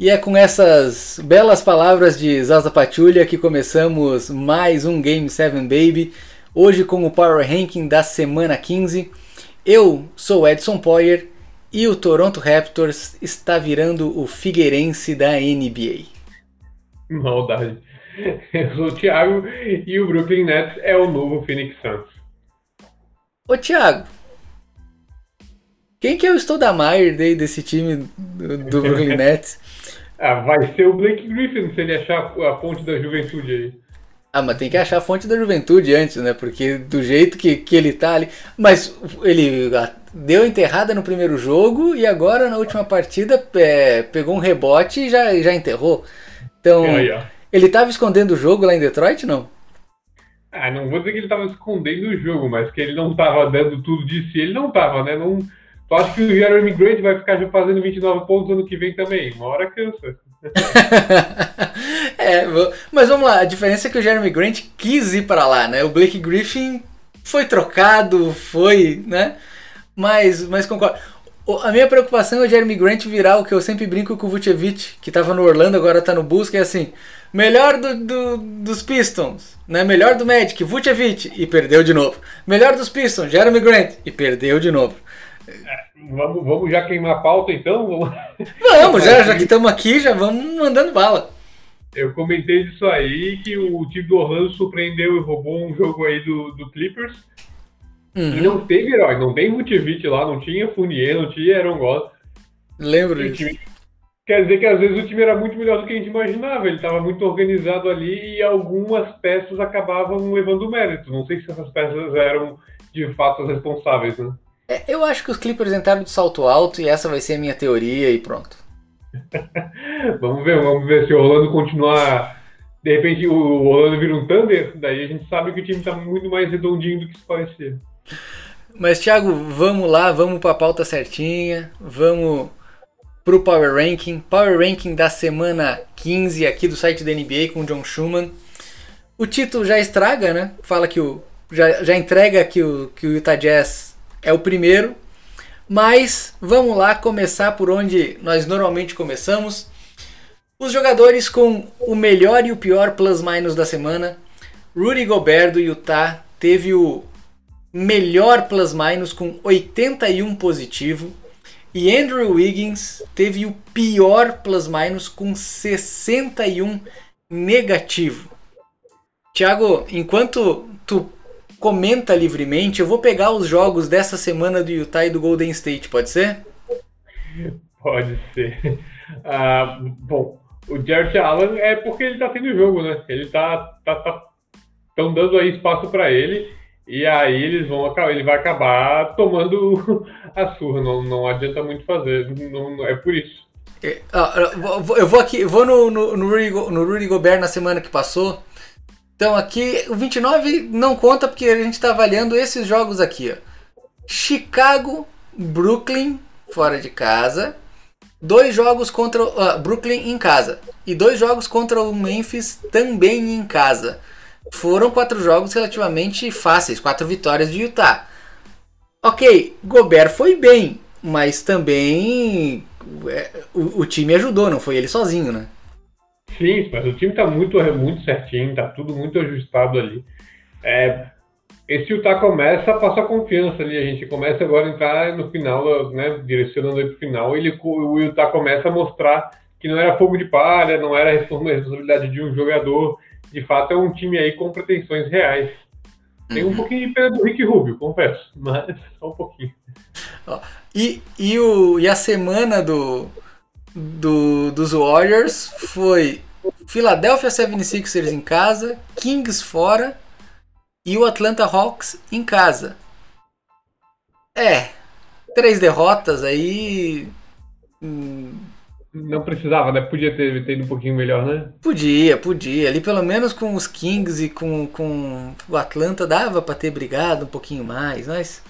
E é com essas belas palavras de Zaza Pachulia que começamos mais um Game 7 Baby, hoje com o Power Ranking da semana 15. Eu sou Edson Poyer e o Toronto Raptors está virando o Figueirense da NBA. Maldade. Eu sou o Thiago e o Brooklyn Nets é o novo Phoenix Suns. Ô Thiago, quem que é o Stoudamire desse time do, do Brooklyn Nets? Ah, vai ser o Blake Griffin se ele achar a fonte da juventude aí. Ah, mas tem que achar a fonte da juventude antes, né? Porque do jeito que, que ele tá ali. Mas ele deu enterrada no primeiro jogo e agora na última partida é, pegou um rebote e já, já enterrou. Então, aí, ele tava escondendo o jogo lá em Detroit, não? Ah, não vou dizer que ele tava escondendo o jogo, mas que ele não tava dando tudo de si, ele não tava, né? Não Tu acha que o Jeremy Grant vai ficar fazendo 29 pontos ano que vem também? Uma hora cansa. é, mas vamos lá, a diferença é que o Jeremy Grant quis ir para lá, né? O Blake Griffin foi trocado, foi, né? Mas, mas concordo. A minha preocupação é o Jeremy Grant virar o que eu sempre brinco com o Vucevic, que estava no Orlando, agora está no Bulls, que é assim, melhor do, do, dos Pistons, né? melhor do Magic, Vucevic, e perdeu de novo. Melhor dos Pistons, Jeremy Grant, e perdeu de novo. É, vamos, vamos já queimar a pauta então? Vamos, vamos já, já que estamos aqui, já vamos mandando bala. Eu comentei disso aí, que o time do Orlando surpreendeu e roubou um jogo aí do, do Clippers. Uhum. E não teve herói, não tem Vucevic lá, não tinha Fournier, não tinha Aaron Gosling. Lembro disso. Time... Quer dizer que às vezes o time era muito melhor do que a gente imaginava, ele estava muito organizado ali e algumas peças acabavam levando mérito. Não sei se essas peças eram de fato as responsáveis, né? É, eu acho que os Clippers entraram de salto alto e essa vai ser a minha teoria e pronto. vamos ver, vamos ver se o Orlando continuar. De repente o Orlando vira um Thunder, daí a gente sabe que o time está muito mais redondinho do que isso parecia. Mas, Thiago, vamos lá, vamos para a pauta certinha, vamos pro Power Ranking. Power Ranking da semana 15 aqui do site da NBA com o John Schumann. O título já estraga, né? Fala que o. Já, já entrega que o, que o Utah Jazz é o primeiro. Mas vamos lá começar por onde nós normalmente começamos. Os jogadores com o melhor e o pior plus-minus da semana. Rudy Gobert do Utah teve o melhor plus-minus com 81 positivo. E Andrew Wiggins teve o pior plus-minus com 61 negativo. Tiago, enquanto tu comenta livremente. Eu vou pegar os jogos dessa semana do Utah e do Golden State, pode ser? Pode ser. Ah, bom, o Jared Allen é porque ele tá tendo jogo, né? Ele tá, tá, tá tão dando aí espaço para ele e aí eles vão ele vai acabar tomando a surra. Não, não adianta muito fazer. Não, é por isso. É, eu vou aqui, vou no, no, no, Rudy, no Rudy Gobert na semana que passou. Então aqui o 29 não conta porque a gente está avaliando esses jogos aqui. Ó. Chicago, Brooklyn fora de casa, dois jogos contra uh, Brooklyn em casa e dois jogos contra o Memphis também em casa. Foram quatro jogos relativamente fáceis, quatro vitórias de Utah. Ok, Gobert foi bem, mas também é, o, o time ajudou, não foi ele sozinho, né? Sim, mas o time está muito, muito certinho, está tudo muito ajustado ali. É, esse Utah começa a passar confiança ali, a gente começa agora a entrar no final, né, direcionando para o final, ele, o Utah começa a mostrar que não era fogo de palha, não era responsabilidade de um jogador, de fato é um time aí com pretensões reais. Tem um uhum. pouquinho de pena do Rick Rubio, confesso, mas só um pouquinho. E, e, o, e a semana do, do, dos Warriors foi Philadelphia 76ers em casa, Kings fora e o Atlanta Hawks em casa. É, três derrotas aí. Hum, não precisava, né? Podia ter, ter ido um pouquinho melhor, né? Podia, podia. Ali pelo menos com os Kings e com, com o Atlanta dava para ter brigado um pouquinho mais, mas.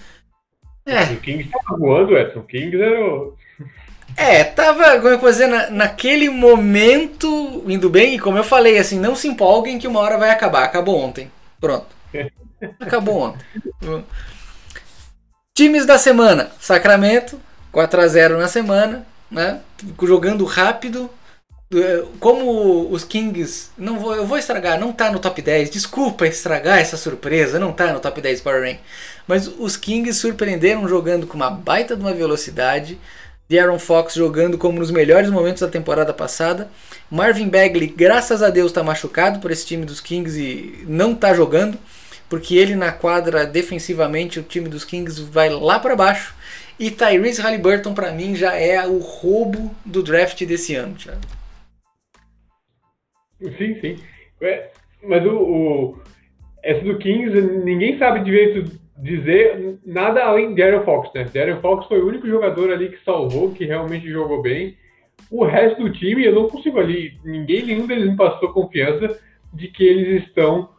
É. O Kings tava voando, Edson. O Kings era o. É, tava, como eu posso dizer, na, naquele momento indo bem, e como eu falei, assim, não se empolguem que uma hora vai acabar. Acabou ontem. Pronto. Acabou ontem. Times da semana. Sacramento, 4x0 na semana, né? Jogando rápido, como os Kings, não vou, eu vou estragar, não tá no top 10. Desculpa estragar essa surpresa, não tá no top 10 Power Rank. Mas os Kings surpreenderam jogando com uma baita de uma velocidade. Aaron Fox jogando como nos melhores momentos da temporada passada. Marvin Bagley, graças a Deus, está machucado por esse time dos Kings e não está jogando, porque ele na quadra defensivamente o time dos Kings vai lá para baixo. E Tyrese Halliburton para mim já é o roubo do draft desse ano, Thiago. Sim, sim. É, mas o, o, essa do Kings, ninguém sabe direito dizer nada além de Aaron Fox, né? Aaron Fox foi o único jogador ali que salvou, que realmente jogou bem. O resto do time, eu não consigo ali, ninguém, nenhum deles me passou confiança de que eles estão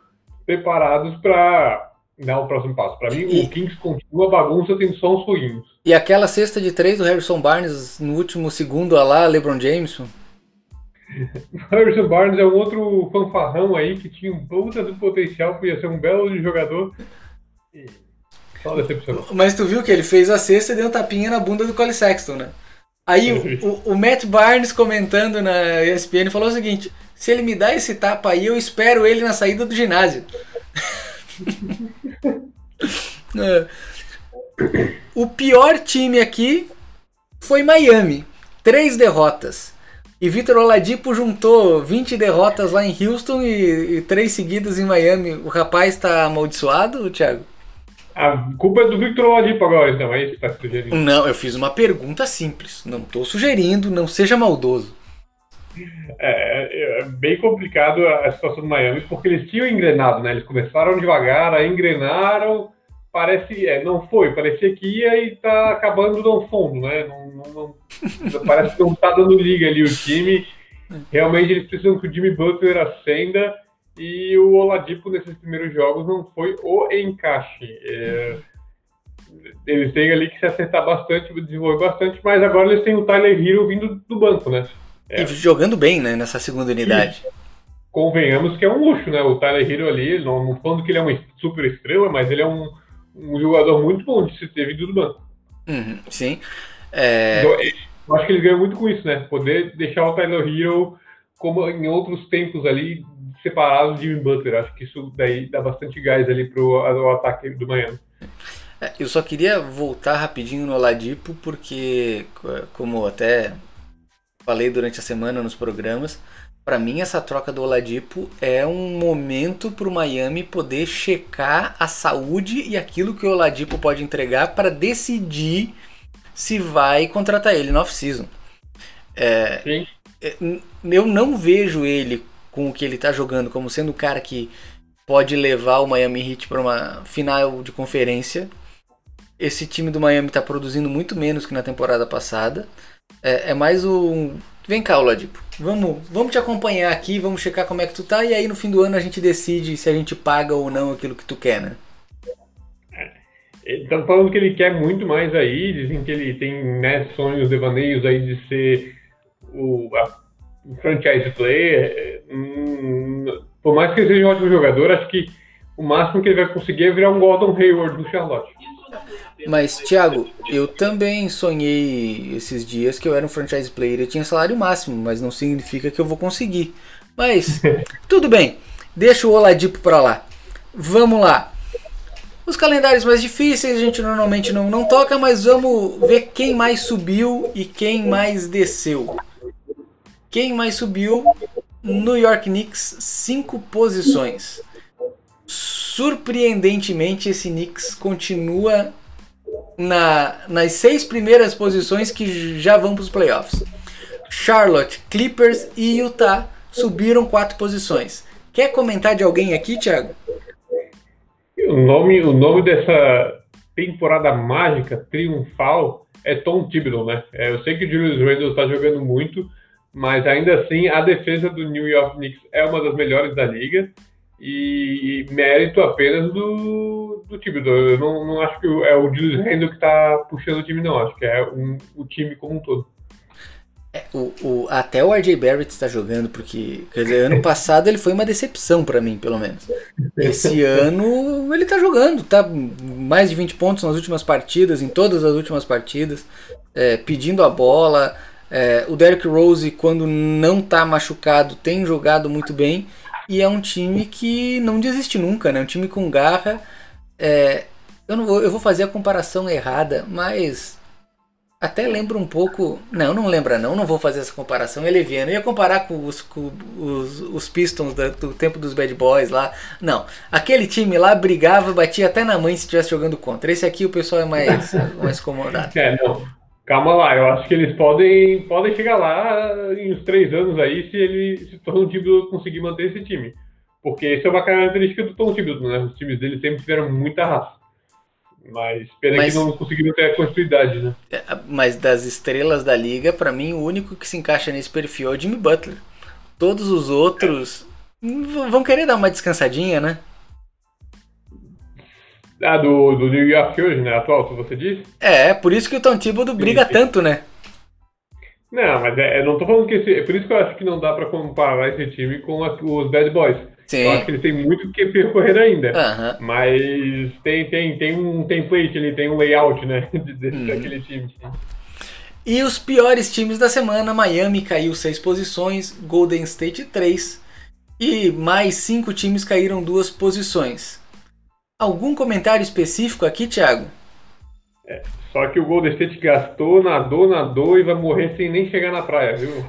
preparados para dar o próximo passo. Para mim, e... o Kings continua bagunça, tem só uns ruins. E aquela cesta de três do Harrison Barnes no último segundo, a lá, LeBron Jameson? Harrison Barnes é um outro fanfarrão aí que tinha um puta do potencial, podia ser um belo jogador. E só decepcionou. Mas tu viu que ele fez a cesta e deu um tapinha na bunda do Cole Sexton, né? Aí o, o, o, Matt Barnes comentando na ESPN falou o seguinte: se ele me dá esse tapa aí, eu espero ele na saída do ginásio. é. O pior time aqui foi Miami. Três derrotas. E Vitor Oladipo juntou 20 derrotas lá em Houston e, e três seguidas em Miami. O rapaz está amaldiçoado, Thiago? A culpa é do Victor Oladipo agora, então, é isso que está sugerindo? Não, eu fiz uma pergunta simples. Não estou sugerindo, não seja maldoso. É, é, bem complicado a situação do Miami, porque eles tinham engrenado, né? Eles começaram devagar, aí engrenaram, parece, é, não foi, parecia que ia e tá acabando no fundo, né? Não, não, não parece que não tá dando liga ali o time. Realmente eles precisam que o Jimmy Butler acenda e o Oladipo nesses primeiros jogos não foi o encaixe. É, eles têm ali que se acertar bastante, desenvolver bastante, mas agora eles têm o Tyler Hero vindo do banco, né? É. E jogando bem, né, nessa segunda unidade. E convenhamos que é um luxo, né? O Tyler Hero ali, não, não falando que ele é uma super estrela, mas ele é um, um jogador muito bom de se ter vindo do banco. Uhum, sim. É... Então, eu acho que ele ganha muito com isso, né? Poder deixar o Tyler Hero como em outros tempos ali separados de Jimmy Butler. Acho que isso daí dá bastante gás ali pro o ataque do Miami. É, eu só queria voltar rapidinho no Oladipo, porque, como até falei durante a semana nos programas, para mim essa troca do Oladipo é um momento para o Miami poder checar a saúde e aquilo que o Oladipo pode entregar para decidir se vai contratar ele no off-season. É, é eu não vejo ele com o que ele está jogando como sendo o cara que pode levar o Miami Heat para uma final de conferência. Esse time do Miami está produzindo muito menos que na temporada passada. É, é mais um. Vem cá, Oladipo. Vamos, vamos te acompanhar aqui, vamos checar como é que tu tá e aí no fim do ano a gente decide se a gente paga ou não aquilo que tu quer, né? Estão falando que ele quer muito mais aí, dizem que ele tem né, sonhos, devaneios aí de ser o, a, franchise player. Hum, por mais que ele seja um ótimo jogador, acho que o máximo que ele vai conseguir é virar um Gordon Hayward no Charlotte. Mas, Thiago, eu também sonhei esses dias que eu era um franchise player. Eu tinha salário máximo, mas não significa que eu vou conseguir. Mas, tudo bem. Deixa o Oladipo pra lá. Vamos lá. Os calendários mais difíceis a gente normalmente não, não toca, mas vamos ver quem mais subiu e quem mais desceu. Quem mais subiu? New York Knicks, cinco posições. Surpreendentemente, esse Knicks continua na, nas seis primeiras posições que já vão para os playoffs. Charlotte, Clippers e Utah subiram quatro posições. Quer comentar de alguém aqui, Thiago? O nome, o nome dessa temporada mágica, triunfal, é Tom Thibodeau, né? É, eu sei que o Julius Randle está jogando muito, mas ainda assim a defesa do New York Knicks é uma das melhores da liga e, e mérito apenas do, do time. Eu não, não acho que é o Julius Randle que está puxando o time, não. Acho que é um, o time como um todo. É, o, o, até o RJ Barrett está jogando, porque quer dizer, ano passado ele foi uma decepção para mim, pelo menos. Esse ano ele está jogando, tá mais de 20 pontos nas últimas partidas, em todas as últimas partidas, é, pedindo a bola, É, o Derrick Rose, quando não tá machucado, tem jogado muito bem. E é um time que não desiste nunca, né? Um time com garra. É, eu, não vou, eu vou fazer a comparação errada, mas até lembra um pouco. Não, não lembra não, não vou fazer essa comparação. É leviano. Eu ia comparar com os, com os, os Pistons da, do tempo dos Bad Boys lá. Não. Aquele time lá brigava, batia até na mãe se estivesse jogando contra. Esse aqui o pessoal é mais, mais comodado. É, não. Calma lá, eu acho que eles podem, podem chegar lá em uns três anos aí se ele se Tom Thibodeau conseguir manter esse time. Porque isso é uma característica do Tom Thibodeau, né? Os times dele sempre tiveram muita raça. Mas pena mas, que não conseguiram ter a continuidade, né? É, mas das estrelas da liga, para mim, o único que se encaixa nesse perfil é o Jimmy Butler. Todos os outros é. vão querer dar uma descansadinha, né? Ah, do, do New York hoje, né? Atual, que você disse? É, por isso que o Tom Thibodeau briga sim, tanto, né? Não, mas é, não tô falando que esse. É por isso que eu acho que não dá pra comparar esse time com a, os Bad Boys. Sim. Eu acho que eles têm muito que percorrer ainda. Uhum. Mas tem, tem, tem um template ali, tem um layout, né? Desse, uhum. Daquele time. E os piores times da semana: Miami caiu seis posições, Golden State 3. E mais cinco times caíram duas posições. Algum comentário específico aqui, Thiago? É, só que o Golden State gastou, nadou, nadou e vai morrer sem nem chegar na praia, viu?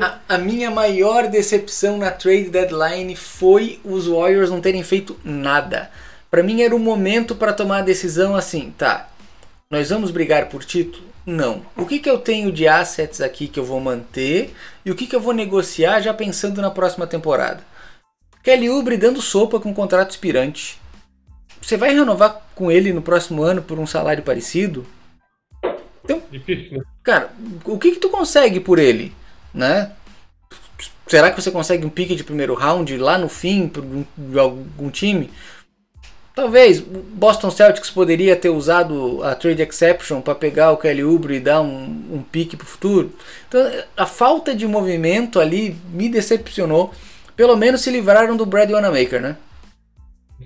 a, a, minha maior decepção na trade deadline foi os Warriors não terem feito nada. Para mim era o momento para tomar a decisão assim, tá? Nós vamos brigar por título? Não. O que, que eu tenho de assets aqui que eu vou manter e o que, que eu vou negociar já pensando na próxima temporada? Kelly Oubre dando sopa com um contrato expirante. Você vai renovar com ele no próximo ano por um salário parecido? Então, Difícil, né? Cara, o que, que tu consegue por ele? Né? Será que você consegue um pique de primeiro round lá no fim por de algum time? Talvez Boston Celtics poderia ter usado a trade exception para pegar o Kelly Oubre e dar um, um pique para o futuro. Então, a falta de movimento ali me decepcionou. Pelo menos se livraram do Brad Wanamaker, né?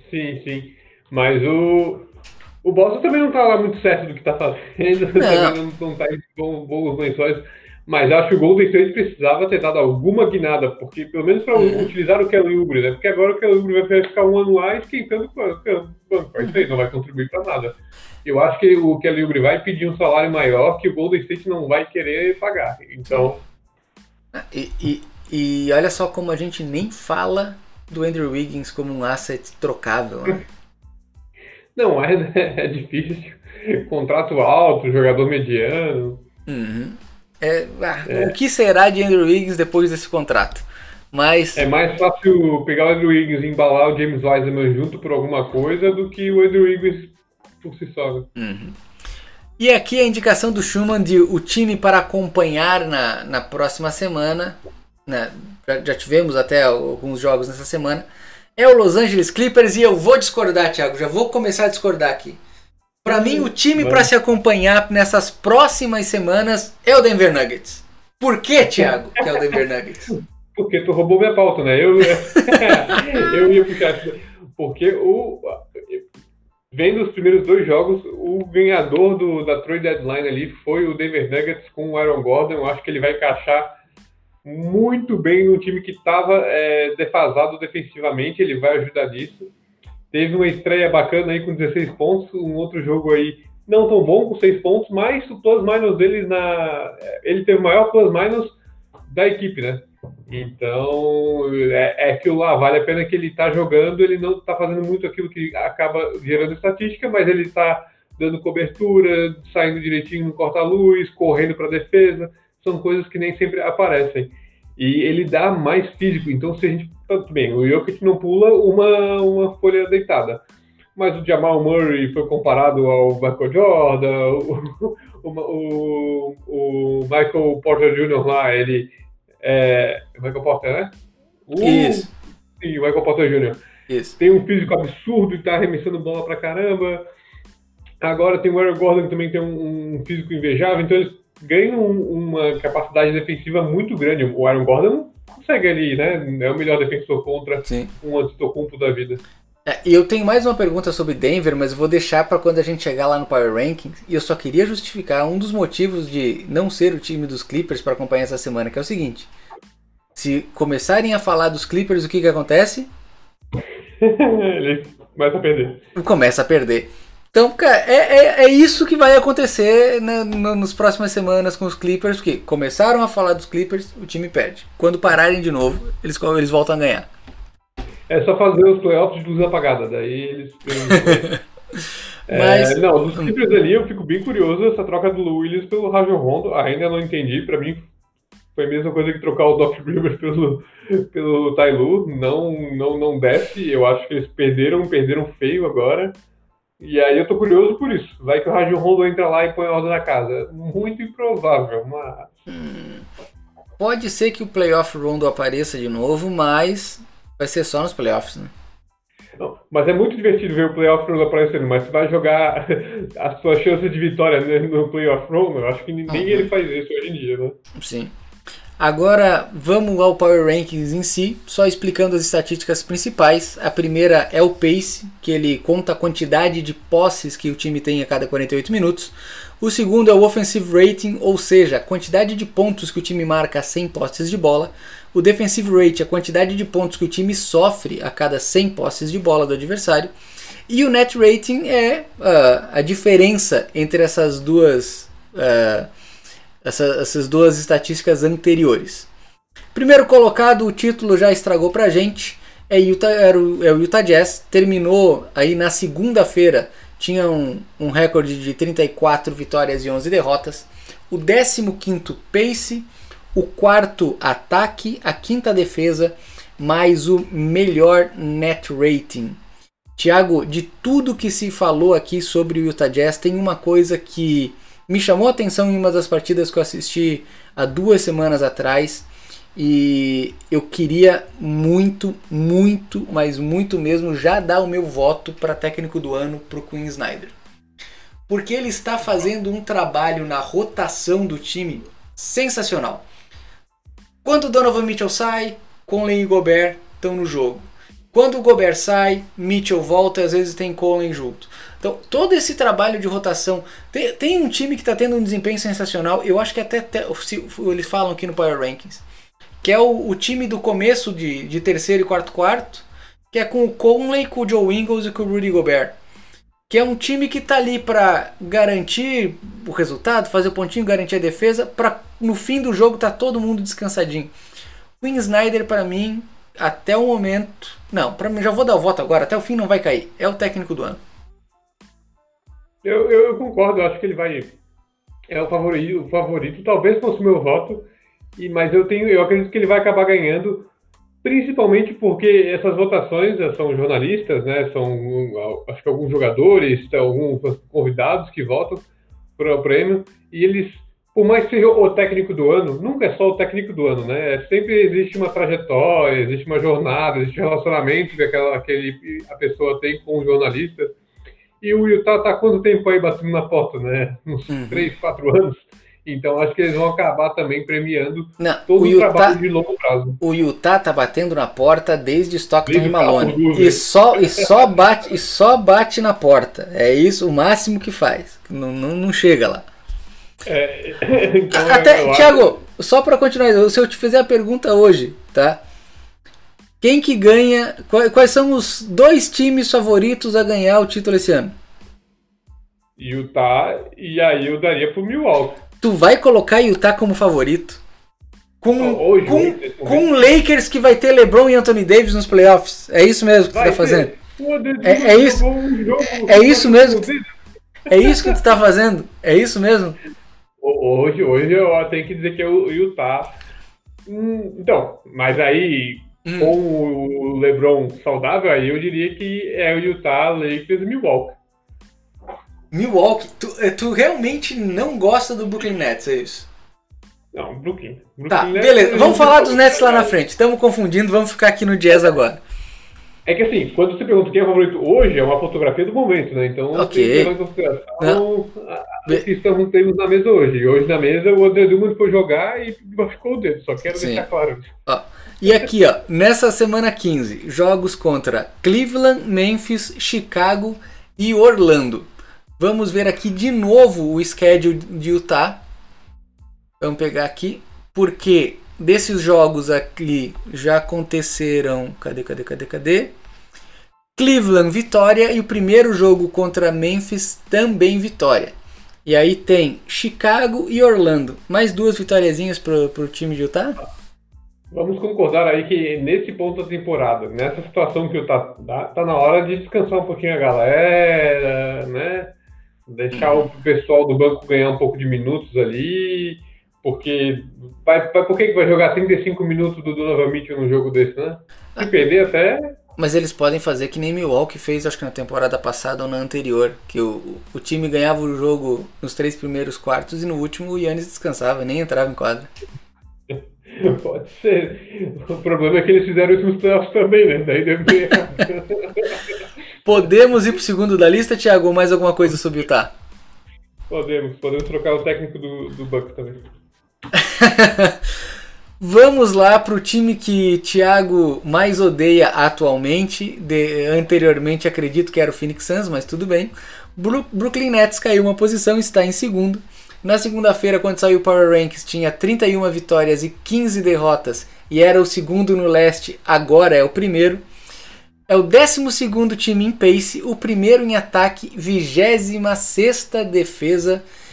Sim, sim. Mas o, o Boston também não está lá muito certo do que está fazendo, não. não está em boas lençóis. Mas acho que o Golden State precisava ter dado alguma guinada, porque pelo menos para uhum. utilizar o Kelly Oubre, né? Porque agora o Kelly Oubre vai ficar um ano lá esquentando o banco. Isso aí não vai contribuir para nada. Eu acho que o Kelly Oubre vai pedir um salário maior que o Golden State não vai querer pagar. Então. E, e, e olha só como a gente nem fala do Andrew Wiggins como um asset trocável, né? Não, é, é difícil. Contrato alto, jogador mediano. Uhum. É, ah, é. O que será de Andrew Wiggins depois desse contrato? Mas... É mais fácil pegar o Andrew Wiggins e embalar o James Wiseman junto por alguma coisa do que o Andrew Wiggins por si só. Né? Uhum. E aqui a indicação do Schumann de o time para acompanhar na, na próxima semana. Né? Já, já tivemos até alguns jogos nessa semana é o Los Angeles Clippers e eu vou discordar, Thiago. Já vou começar a discordar aqui. Para mim, o time para se acompanhar nessas próximas semanas é o Denver Nuggets. Por que, Thiago, que é o Denver Nuggets? Porque tu roubou minha pauta, né? Eu, eu ia puxar. Porque o, vendo os primeiros dois jogos, o ganhador do, da trade deadline ali foi o Denver Nuggets com o Aaron Gordon. Eu acho que ele vai encaixar muito bem no time que estava é, defasado defensivamente, ele vai ajudar nisso. Teve uma estreia bacana aí com 16 pontos, um outro jogo aí não tão bom com 6 pontos, mas o plus minus dele na. Ele teve o maior plus minus da equipe, né? Então é, é aquilo lá, vale a pena que ele está jogando, ele não está fazendo muito aquilo que acaba gerando estatística, mas ele está dando cobertura, saindo direitinho no corta-luz, correndo para a defesa são coisas que nem sempre aparecem. E ele dá mais físico. Então, se a gente. Tudo bem, o Jokic não pula uma, uma folha deitada. Mas o Jamal Murray foi comparado ao Michael Jordan, o, o, o, Michael Porter Jr. lá, ele. É, Michael Porter, né? O, Isso. Sim, o Michael Porter Jr. Isso. Tem um físico absurdo e tá arremessando bola pra caramba. Agora tem o Aaron Gordon que também tem um, um físico invejável, então eles ganha uma capacidade defensiva muito grande. O Aaron Gordon consegue ali, né? É o melhor defensor contra Sim. um Antetokounmpo da vida. É, e eu tenho mais uma pergunta sobre Denver, mas vou deixar para quando a gente chegar lá no Power Rankings. E eu só queria justificar um dos motivos de não ser o time dos Clippers para acompanhar essa semana, que é o seguinte: se começarem a falar dos Clippers, o que que acontece? Ele começa a perder. Começa a perder. Então, cara, é, é, é isso que vai acontecer na, no, nas próximas semanas com os Clippers, porque começaram a falar dos Clippers, o time perde. Quando pararem de novo, eles, eles voltam a ganhar. É só fazer os playoffs de luz apagada, daí eles. é, Mas... Não, dos Clippers ali eu fico bem curioso essa troca do Willis pelo Rajon Rondo. Ainda não entendi, pra mim foi a mesma coisa que trocar o Doc Rivers pelo, pelo Tailu. Não, não, não desce. Eu acho que eles perderam, perderam feio agora. E aí eu tô curioso por isso. Vai que o Rajon Rondo entra lá e põe a ordem na casa. Muito improvável, mas. Hum, pode ser que o playoff Rondo apareça de novo, mas Vai ser só nos playoffs, né? Não, mas é muito divertido ver o playoff round aparecendo, mas você vai jogar as suas chances de vitória no playoff round, eu acho que nem uhum. ele faz isso hoje em dia, né? Sim. Agora vamos ao Power Rankings em si, só explicando as estatísticas principais. A primeira é o pace, que ele conta a quantidade de posses que o time tem a cada 48 minutos. O segundo é o offensive rating, ou seja, a quantidade de pontos que o time marca 100 posses de bola. O defensive rate, a quantidade de pontos que o time sofre a cada 100 posses de bola do adversário. E o net rating é uh, a diferença entre essas duas, uh, essa, essas duas estatísticas anteriores. Primeiro colocado, o título já estragou pra gente. É, Utah, era o, é o Utah Jazz. Terminou aí na segunda-feira. Tinha um, um recorde de 34 vitórias e 11 derrotas. O 15 Pace o quarto ataque, a quinta defesa, mais o melhor net rating. Tiago, de tudo que se falou aqui sobre o Utah Jazz, tem uma coisa que me chamou a atenção em uma das partidas que eu assisti há duas semanas atrás e eu queria muito, muito, mas muito mesmo já dar o meu voto para técnico do ano para o Queen Snyder. Porque ele está fazendo um trabalho na rotação do time sensacional. Quando Donovan Mitchell sai, Conley e Gobert estão no jogo. Quando o Gobert sai, Mitchell volta e às vezes tem Conley junto. Então, todo esse trabalho de rotação. Tem, tem um time que está tendo um desempenho sensacional. Eu acho que até, até se, eles falam aqui no Power Rankings. Que é o, o, time do começo de, de terceiro e quarto quarto. Que é com o Conley, com o Joe Ingles e com o Rudy Gobert. Que é um time que está ali para garantir o resultado, fazer o pontinho, garantir a defesa, para no fim do jogo tá todo mundo descansadinho. O Snyder para mim até o momento, não, para mim já vou dar o voto agora, até o fim não vai cair. É o técnico do ano. Eu, eu, eu concordo, eu acho que ele vai é o favorito, o favorito, talvez fosse o meu voto, e mas eu tenho, eu acredito que ele vai acabar ganhando, principalmente porque essas votações são jornalistas, né? São acho que alguns jogadores, alguns convidados que votam para o prêmio e eles por mais que seja o técnico do ano, nunca é só o técnico do ano, né? É sempre existe uma trajetória, existe uma jornada, existe um relacionamento que aquela, aquele, a pessoa tem com o jornalista. E o Utah tá quanto tempo aí batendo na porta, né? Uns uhum. 3, 4 anos. Então acho que eles vão acabar também premiando Não, todo o, Utah, trabalho de longo prazo. O Utah tá batendo na porta desde Stockton desde e Malone. E só, e, só bate, e só bate na porta. É isso o máximo que faz. Não, não, não chega lá. É, então Até, Thiago, acho... só para continuar, se eu te fizer a pergunta hoje, tá? Quem que ganha? Quais são os dois times favoritos a ganhar o título esse ano? Utah, e aí eu daria pro Milwaukee. Tu vai colocar Utah como favorito? Com, hoje, com, com Lakers que vai ter LeBron e Anthony Davis nos playoffs. É isso mesmo que vai tu tá fazendo? é, é, isso, é, é isso mesmo. É isso que tu tá fazendo? É isso mesmo? Hoje, hoje eu tenho que dizer que o Utah. Hum, então, mas aí, hum. com o LeBron saudável, aí eu diria que é o Utah, Lakers e Milwaukee. Milwaukee? Tu, eh, tu realmente não gosta do Brooklyn Nets, é isso? Não, Brooklyn. Brooklyn tá, Nets, beleza. Vamos falar dos Nets lá na frente. Estamos confundindo, vamos ficar aqui no Jazz agora. É que assim, quando você pergunta quem é o favorito hoje, é uma fotografia do momento, né? Então, okay. tem que levar em consideração o que estamos temos na mesa hoje. E hoje na mesa o André Drummond foi jogar e machucou o dedo, só quero Sim. deixar claro. Ó, E aqui, ó, nessa semana 15, jogos contra Cleveland, Memphis, Chicago e Orlando. Vamos ver aqui de novo o schedule de Utah. Vamos pegar aqui, porque desses jogos aqui já aconteceram. Cadê, cadê, cadê, cadê? Cleveland, vitória. E o primeiro jogo contra Memphis, também vitória. E aí tem Chicago e Orlando. Mais duas vitóriazinhas pro, pro time de Utah? Vamos concordar aí que nesse ponto da temporada, nessa situação que o tá, tá na hora de descansar um pouquinho a galera, né? Deixar o pessoal do banco ganhar um pouco de minutos ali, porque vai, vai, por que vai jogar 35 minutos do Donovan Mitchell num jogo desse, né? Se ah. perder até. Mas eles podem fazer que nem Milwaukee fez, acho que na temporada passada ou na anterior, que o, o time ganhava o jogo nos três primeiros quartos e no último o Yannis descansava, nem entrava em quadra. Pode ser. O problema é que eles fizeram isso nos playoffs também, né? Daí deve ter. Podemos ir pro segundo da lista, Thiago? Mais alguma coisa sobre o Utah? Podemos, podemos trocar o técnico do, do Bucks também. Vamos lá pro time que Thiago mais odeia atualmente. De, anteriormente acredito que era o Phoenix Suns, mas tudo bem. Bru Brooklyn Nets caiu uma posição, está em segundo. Na segunda-feira, quando saiu o Power Rankings, tinha 31 vitórias e 15 derrotas e era o segundo no leste, agora é o primeiro. É o 12 time em pace, o primeiro em ataque, 26 defesa e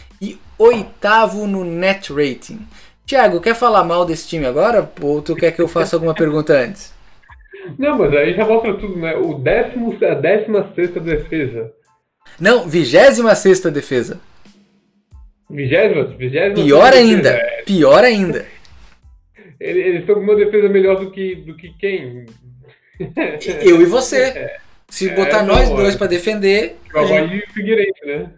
oitavo no net rating. Tiago, quer falar mal desse time agora? Ou tu quer que eu faça alguma pergunta antes? Não, mas aí já mostra tudo, né? O décimo, a 16 defesa. Não, 26 defesa. Vigésima? Vigésima? Pior ainda. É... Pior ainda. Eles estão com uma defesa melhor do que, do que quem? Eu e você. Se é, botar nós não, dois é. para defender. O gente... e o Figueirense, né?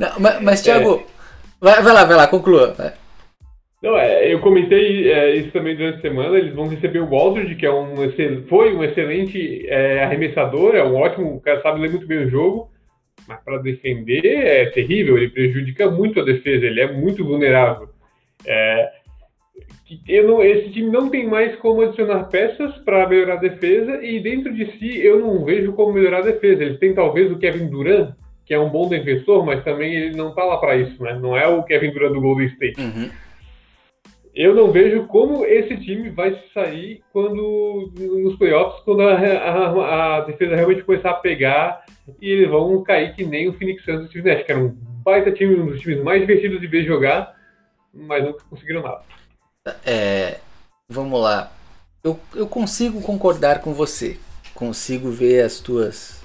não, mas, mas Thiago, é. vai, vai lá, vai lá, conclua. Vai. Não, é, eu comentei é, isso também durante a semana. Eles vão receber o Aldridge, que é um, foi um excelente é, arremessador, é um ótimo, o cara sabe ler muito bem o jogo mas para defender é terrível, ele prejudica muito a defesa, ele é muito vulnerável. É, não, esse time não tem mais como adicionar peças para melhorar a defesa e dentro de si eu não vejo como melhorar a defesa. Eles têm talvez o Kevin Durant, que é um bom defensor, mas também ele não está lá para isso, né? Não é o Kevin Durant do Golden State. Uhum. Eu não vejo como esse time vai sair quando nos playoffs, quando a, a, a defesa realmente começar a pegar e eles vão cair que nem o Phoenix Suns do Steve Nash, que era um baita time, um dos times mais divertidos de ver jogar, mas nunca conseguiram nada. É, vamos lá. Eu, eu consigo concordar com você. Consigo ver as tuas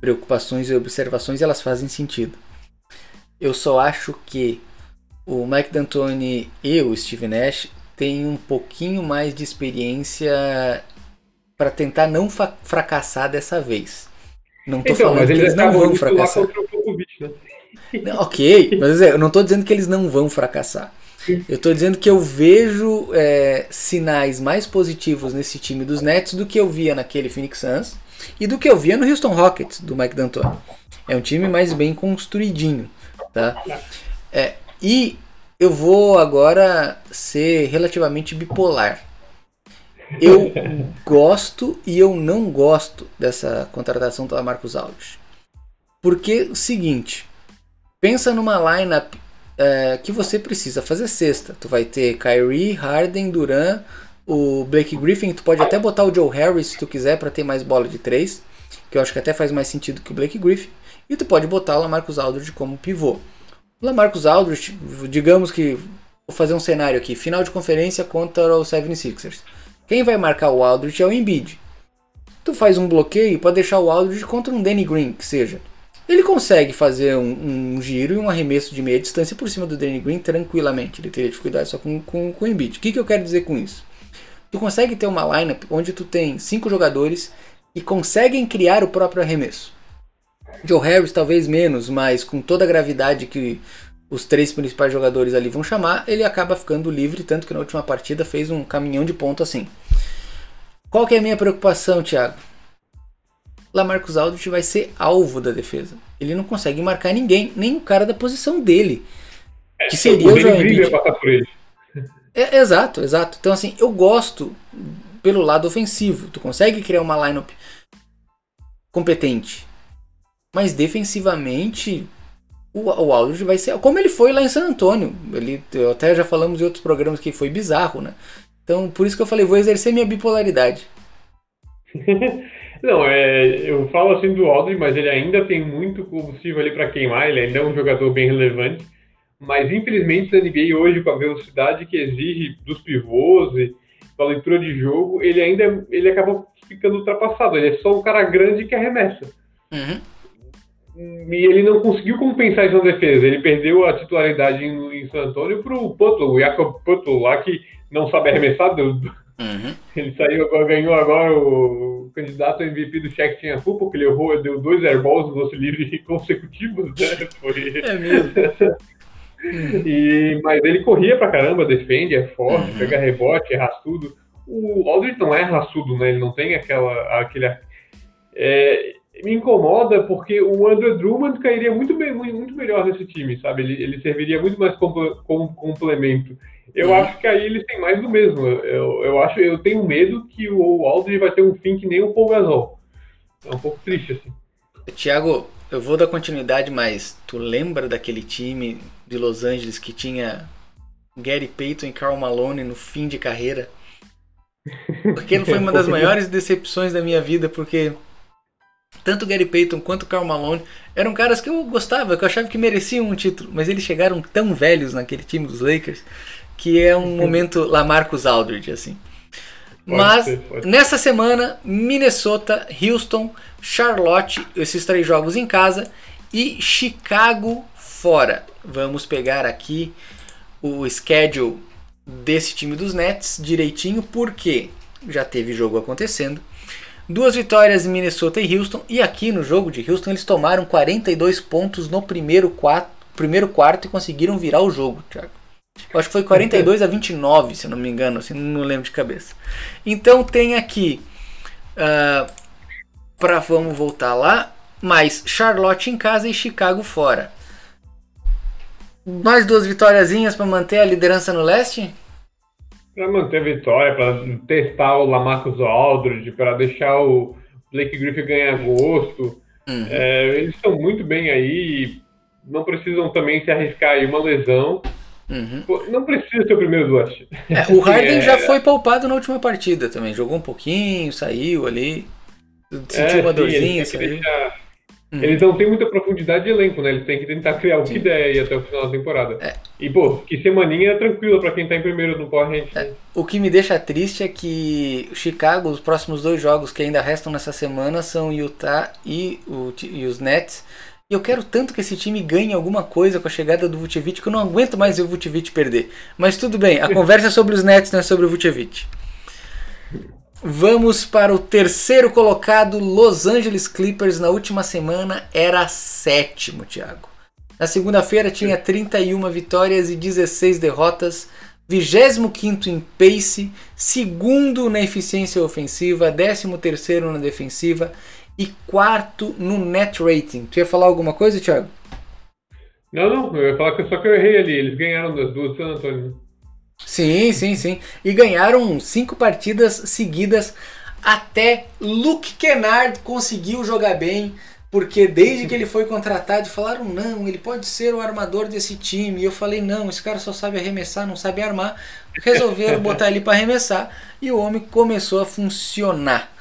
preocupações e observações, elas fazem sentido. Eu só acho que o Mike D'Antoni e o Steve Nash têm um pouquinho mais de experiência para tentar não fracassar dessa vez. Não tô então, falando que eles não vão fracassar. Né? ok, mas eu não estou dizendo que eles não vão fracassar. Eu estou dizendo que eu vejo é, sinais mais positivos nesse time dos Nets do que eu via naquele Phoenix Suns e do que eu via no Houston Rockets do Mike D'Antoni. É um time mais bem construidinho, tá? É, e eu vou agora ser relativamente bipolar. Eu gosto e eu não gosto dessa contratação do Marcos Aldridge. Porque o seguinte, pensa numa lineup é, que você precisa fazer sexta. Tu vai ter Kyrie, Harden, Duran, o Blake Griffin. Tu pode até botar o Joe Harris se tu quiser para ter mais bola de três, que eu acho que até faz mais sentido que o Blake Griffin. E tu pode botar o Lamarcus Aldridge como pivô. O Lamarcus Aldridge, digamos que vou fazer um cenário aqui, final de conferência contra o 76ers. Quem vai marcar o Aldridge é o Embiid. Tu faz um bloqueio para deixar o Aldridge contra um Danny Green, que seja. Ele consegue fazer um, um, giro e um arremesso de meia distância por cima do Danny Green tranquilamente. Ele teria dificuldade só com, com, com o Embiid. O que, que eu quero dizer com isso? Tu consegue ter uma lineup onde tu tem cinco jogadores e conseguem criar o próprio arremesso. Joe Harris talvez menos, mas com toda a gravidade que os três principais jogadores ali vão chamar, ele acaba ficando livre, tanto que na última partida fez um caminhão de ponto assim. Qual que é a minha preocupação, Thiago? Lamarcus Aldridge vai ser alvo da defesa. Ele não consegue marcar ninguém, nem o cara da posição dele. É, que seria o, Joel Embiid. Passar por ele. É, exato, exato. Então, assim, eu gosto pelo lado ofensivo. Tu consegue criar uma lineup competente. Mas defensivamente, o, o Aldridge vai ser como ele foi lá em San Antônio. Ele, até já falamos em outros programas que foi bizarro, né? Então, por isso que eu falei, vou exercer minha bipolaridade. Não, é, eu falo assim do Aldridge, mas ele ainda tem muito combustível ali para queimar, ele ainda é um jogador bem relevante. Mas infelizmente na NBA hoje, com a velocidade que exige dos pivôs e da leitura de jogo, ele ainda ele acaba ficando ultrapassado. Ele é só um cara grande que arremessa. Uhum. E ele não conseguiu compensar isso na defesa. Ele perdeu a titularidade em, em San Antônio para o Puto, o Jacob Puto, lá que não sabe arremessar. Do, uhum. Ele saiu agora, ganhou agora o, o candidato MVP do Cheque tinha full, porque ele errou, deu dois airballs no lance livre consecutivos. Né? Foi... É mesmo. E, mas ele corria pra caramba, defende, é forte, uhum. pega rebote, é raçudo. O Aldridge não é raçudo, né? Ele não tem aquela. aquele. É, me incomoda porque o Andrew Drummond cairia muito, bem, muito melhor nesse time, sabe? Ele, ele serviria muito mais como, como complemento. Eu acho que aí eles têm mais do mesmo. Eu, eu acho, eu tenho medo que o Aldridge vai ter um fim que nem o Paul Gasol. É um pouco triste assim. Tiago, eu vou dar continuidade, mas tu lembra daquele time de Los Angeles que tinha Gary Payton e Karl Malone no fim de carreira? Porque foi uma das maiores decepções da minha vida, porque tanto Gary Payton quanto Karl Malone eram caras que eu gostava, que eu achava que mereciam um título, mas eles chegaram tão velhos naquele time dos Lakers que é um momento Lamarcus Aldridge assim. Mas ser, nessa semana, Minnesota, Houston, Charlotte, esses três jogos em casa e Chicago fora. Vamos pegar aqui o schedule desse time dos Nets direitinho, porque já teve jogo acontecendo. Duas vitórias em Minnesota e Houston, e aqui no jogo de Houston eles tomaram 42 pontos no primeiro quarto, primeiro quarto e conseguiram virar o jogo, Thiago. Eu acho que foi 42 a 29, se não me engano, assim, não lembro de cabeça. Então tem aqui, uh, pra, vamos voltar lá, mais Charlotte em casa e Chicago fora. Mais duas vitóriazinhas para manter a liderança no leste? Para manter a vitória, para testar o Lamarcus Aldridge, para deixar o Blake Griffin ganhar gosto. Uhum. É, eles estão muito bem aí, não precisam também se arriscar aí uma lesão. Uhum. Não precisa ser o primeiro do Oeste. É, o Harden é, já foi poupado na última partida também. Jogou um pouquinho, saiu ali. Sentiu é, uma sim, dorzinha, saiu. Deixar... Uhum. Eles não têm muita profundidade de elenco, né? Eles têm que tentar criar o que der até o final da temporada. É. E, pô, que semaninha é tranquila pra quem tá em primeiro no Power é. O que me deixa triste é que Chicago, os próximos dois jogos que ainda restam nessa semana são Utah e, o, e os Nets. E eu quero tanto que esse time ganhe alguma coisa com a chegada do Vucevic que eu não aguento mais ver o Vucevic perder. Mas tudo bem, a conversa é sobre os Nets, não é sobre o Vucevic. Vamos para o terceiro colocado, Los Angeles Clippers. Na última semana era sétimo, Thiago. Na segunda-feira tinha 31 vitórias e 16 derrotas. 25 em pace, segundo na eficiência ofensiva, 13 terceiro na defensiva e quarto no net rating. Tu ia falar alguma coisa, Thiago? Não, não, eu ia falar que só que eu errei ali. Eles ganharam das duas San Antonio. Sim, sim, sim. E ganharam cinco partidas seguidas até Luke Kennard conseguiu jogar bem. Porque desde que ele foi contratado, falaram: não, ele pode ser o armador desse time. E eu falei: não, esse cara só sabe arremessar, não sabe armar. Resolveram botar ele para arremessar e o homem começou a funcionar.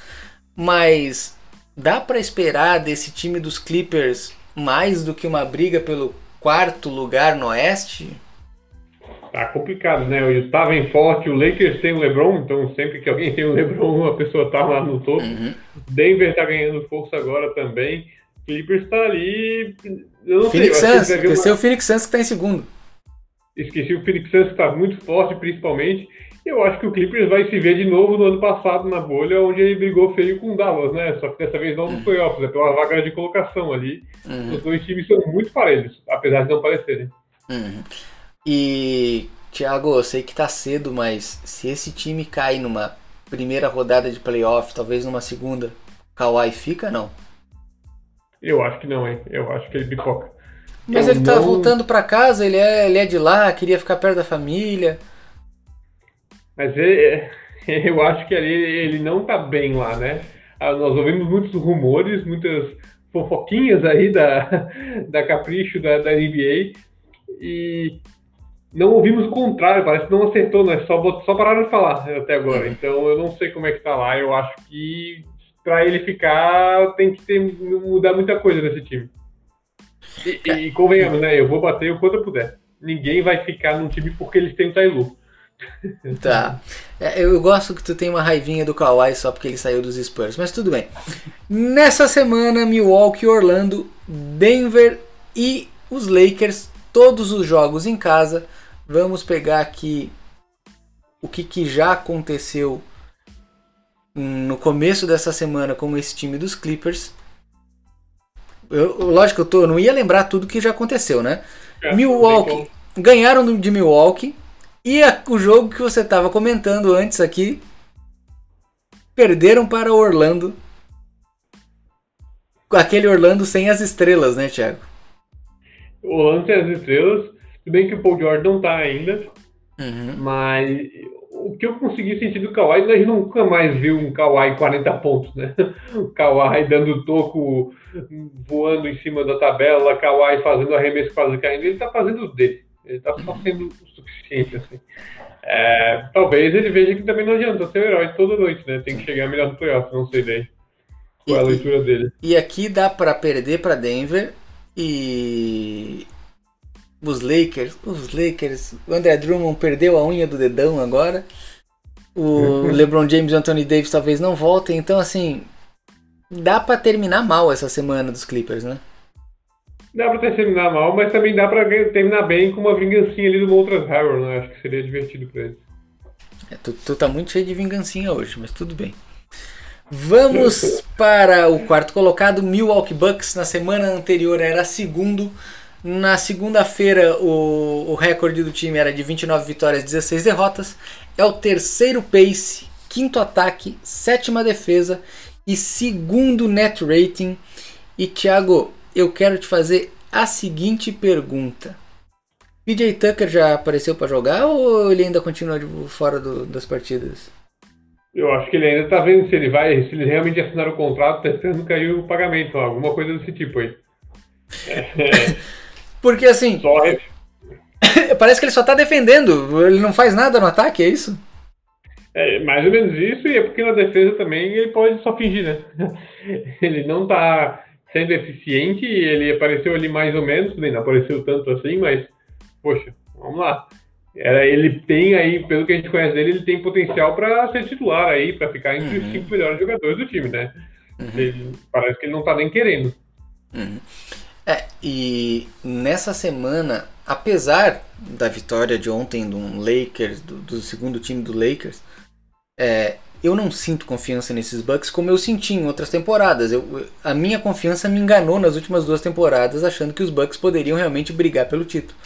Mas Dá para esperar desse time dos Clippers mais do que uma briga pelo quarto lugar no Oeste? Tá complicado, né? O Utah vem forte, o Lakers tem o LeBron, então sempre que alguém tem o LeBron, a pessoa tá lá no topo. Uhum. Denver tá ganhando força agora também. Clippers tá ali. Eu não Phoenix sei, Suns, esqueci uma... o Phoenix Suns que tá em segundo. Esqueci o Phoenix Suns que tá muito forte, principalmente. Eu acho que o Clippers vai se ver de novo no ano passado na bolha, onde ele brigou feio com o Dallas, né? Só que dessa vez não nos playoffs, é pela vaga de colocação ali. Uhum. Os dois times são muito parelhos, apesar de não parecerem. Uhum. E, Thiago, eu sei que tá cedo, mas se esse time cair numa primeira rodada de playoff, talvez numa segunda, Kawhi fica não? Eu acho que não, hein? Eu acho que ele pipoca. Mas eu ele tá não... tá voltando para casa, ele é, ele é de lá, queria ficar perto da família. Mas é, eu acho que ali ele não tá bem lá, né? Ah, nós ouvimos muitos rumores, muitas fofoquinhas aí da, da Capricho, da, da NBA, e não ouvimos o contrário, parece que não acertou, né? Só, só pararam de falar até agora. Então eu não sei como é que tá lá. Eu acho que para ele ficar tem que ter, mudar muita coisa nesse time. E, e, convenhamos, né? Eu vou bater o quanto eu puder. Ninguém vai ficar num time porque eles têm o Tailu. Tá. É, eu gosto que tu tem uma raivinha do Kawhi só porque ele saiu dos Spurs, mas tudo bem. Nessa semana, Milwaukee, Orlando, Denver e os Lakers, todos os jogos em casa. Vamos pegar aqui o que, que já aconteceu no começo dessa semana com esse time dos Clippers. Eu, lógico, eu, tô, eu não ia lembrar tudo que já aconteceu, né? É, Milwaukee ganharam de Milwaukee e a, o jogo que você estava comentando antes aqui perderam para Orlando. Aquele Orlando sem as estrelas, né, Thiago? O Orlando sem as estrelas se bem que o Paul George não tá ainda. Uhum. Mas o que eu consegui sentir do Kawhi, a gente nunca mais viu um Kawhi 40 pontos, né? O Kawhi dando toco, voando em cima da tabela, Kawhi fazendo arremesso quase caindo. Ele tá fazendo o dele. Ele tá só sendo o suficiente, assim. É, talvez ele veja que também não adianta ser o herói toda noite, né? Tem que chegar melhor no playoff, não sei daí. Qual é a leitura dele. E aqui dá para perder para Denver e os Lakers, os Lakers, o André Drummond perdeu a unha do dedão agora. O LeBron James e o Anthony Davis talvez não voltem, então assim, dá para terminar mal essa semana dos Clippers, né? Dá pra terminar mal, mas também dá pra terminar bem com uma vingancinha ali do Moltres Harrell, né? Acho que seria divertido pra eles. É, tu, tu tá muito cheio de vingancinha hoje, mas tudo bem. Vamos para o quarto colocado, Milwaukee Bucks. Na semana anterior era segundo. Na segunda-feira, o, o recorde do time era de 29 vitórias e 16 derrotas. É o terceiro pace, quinto ataque, sétima defesa e segundo net rating. E Thiago, eu quero te fazer a seguinte pergunta: PJ Tucker já apareceu para jogar ou ele ainda continua fora do, das partidas? Eu acho que ele ainda está vendo se ele vai, se ele realmente assinar o contrato, testando cair o pagamento, alguma coisa desse tipo aí. É. Porque assim. Só... parece que ele só tá defendendo, ele não faz nada no ataque, é isso? É mais ou menos isso, e é porque na defesa também ele pode só fingir, né? Ele não tá sendo eficiente, ele apareceu ali mais ou menos, nem não apareceu tanto assim, mas, poxa, vamos lá. Era, ele tem aí, pelo que a gente conhece dele, ele tem potencial para ser titular aí, para ficar entre uhum. os cinco melhores jogadores do time, né? Uhum. Ele, parece que ele não tá nem querendo. Uhum. É, e nessa semana, apesar da vitória de ontem do Lakers, do, do segundo time do Lakers, é, eu não sinto confiança nesses Bucks como eu senti em outras temporadas. Eu, a minha confiança me enganou nas últimas duas temporadas, achando que os Bucks poderiam realmente brigar pelo título.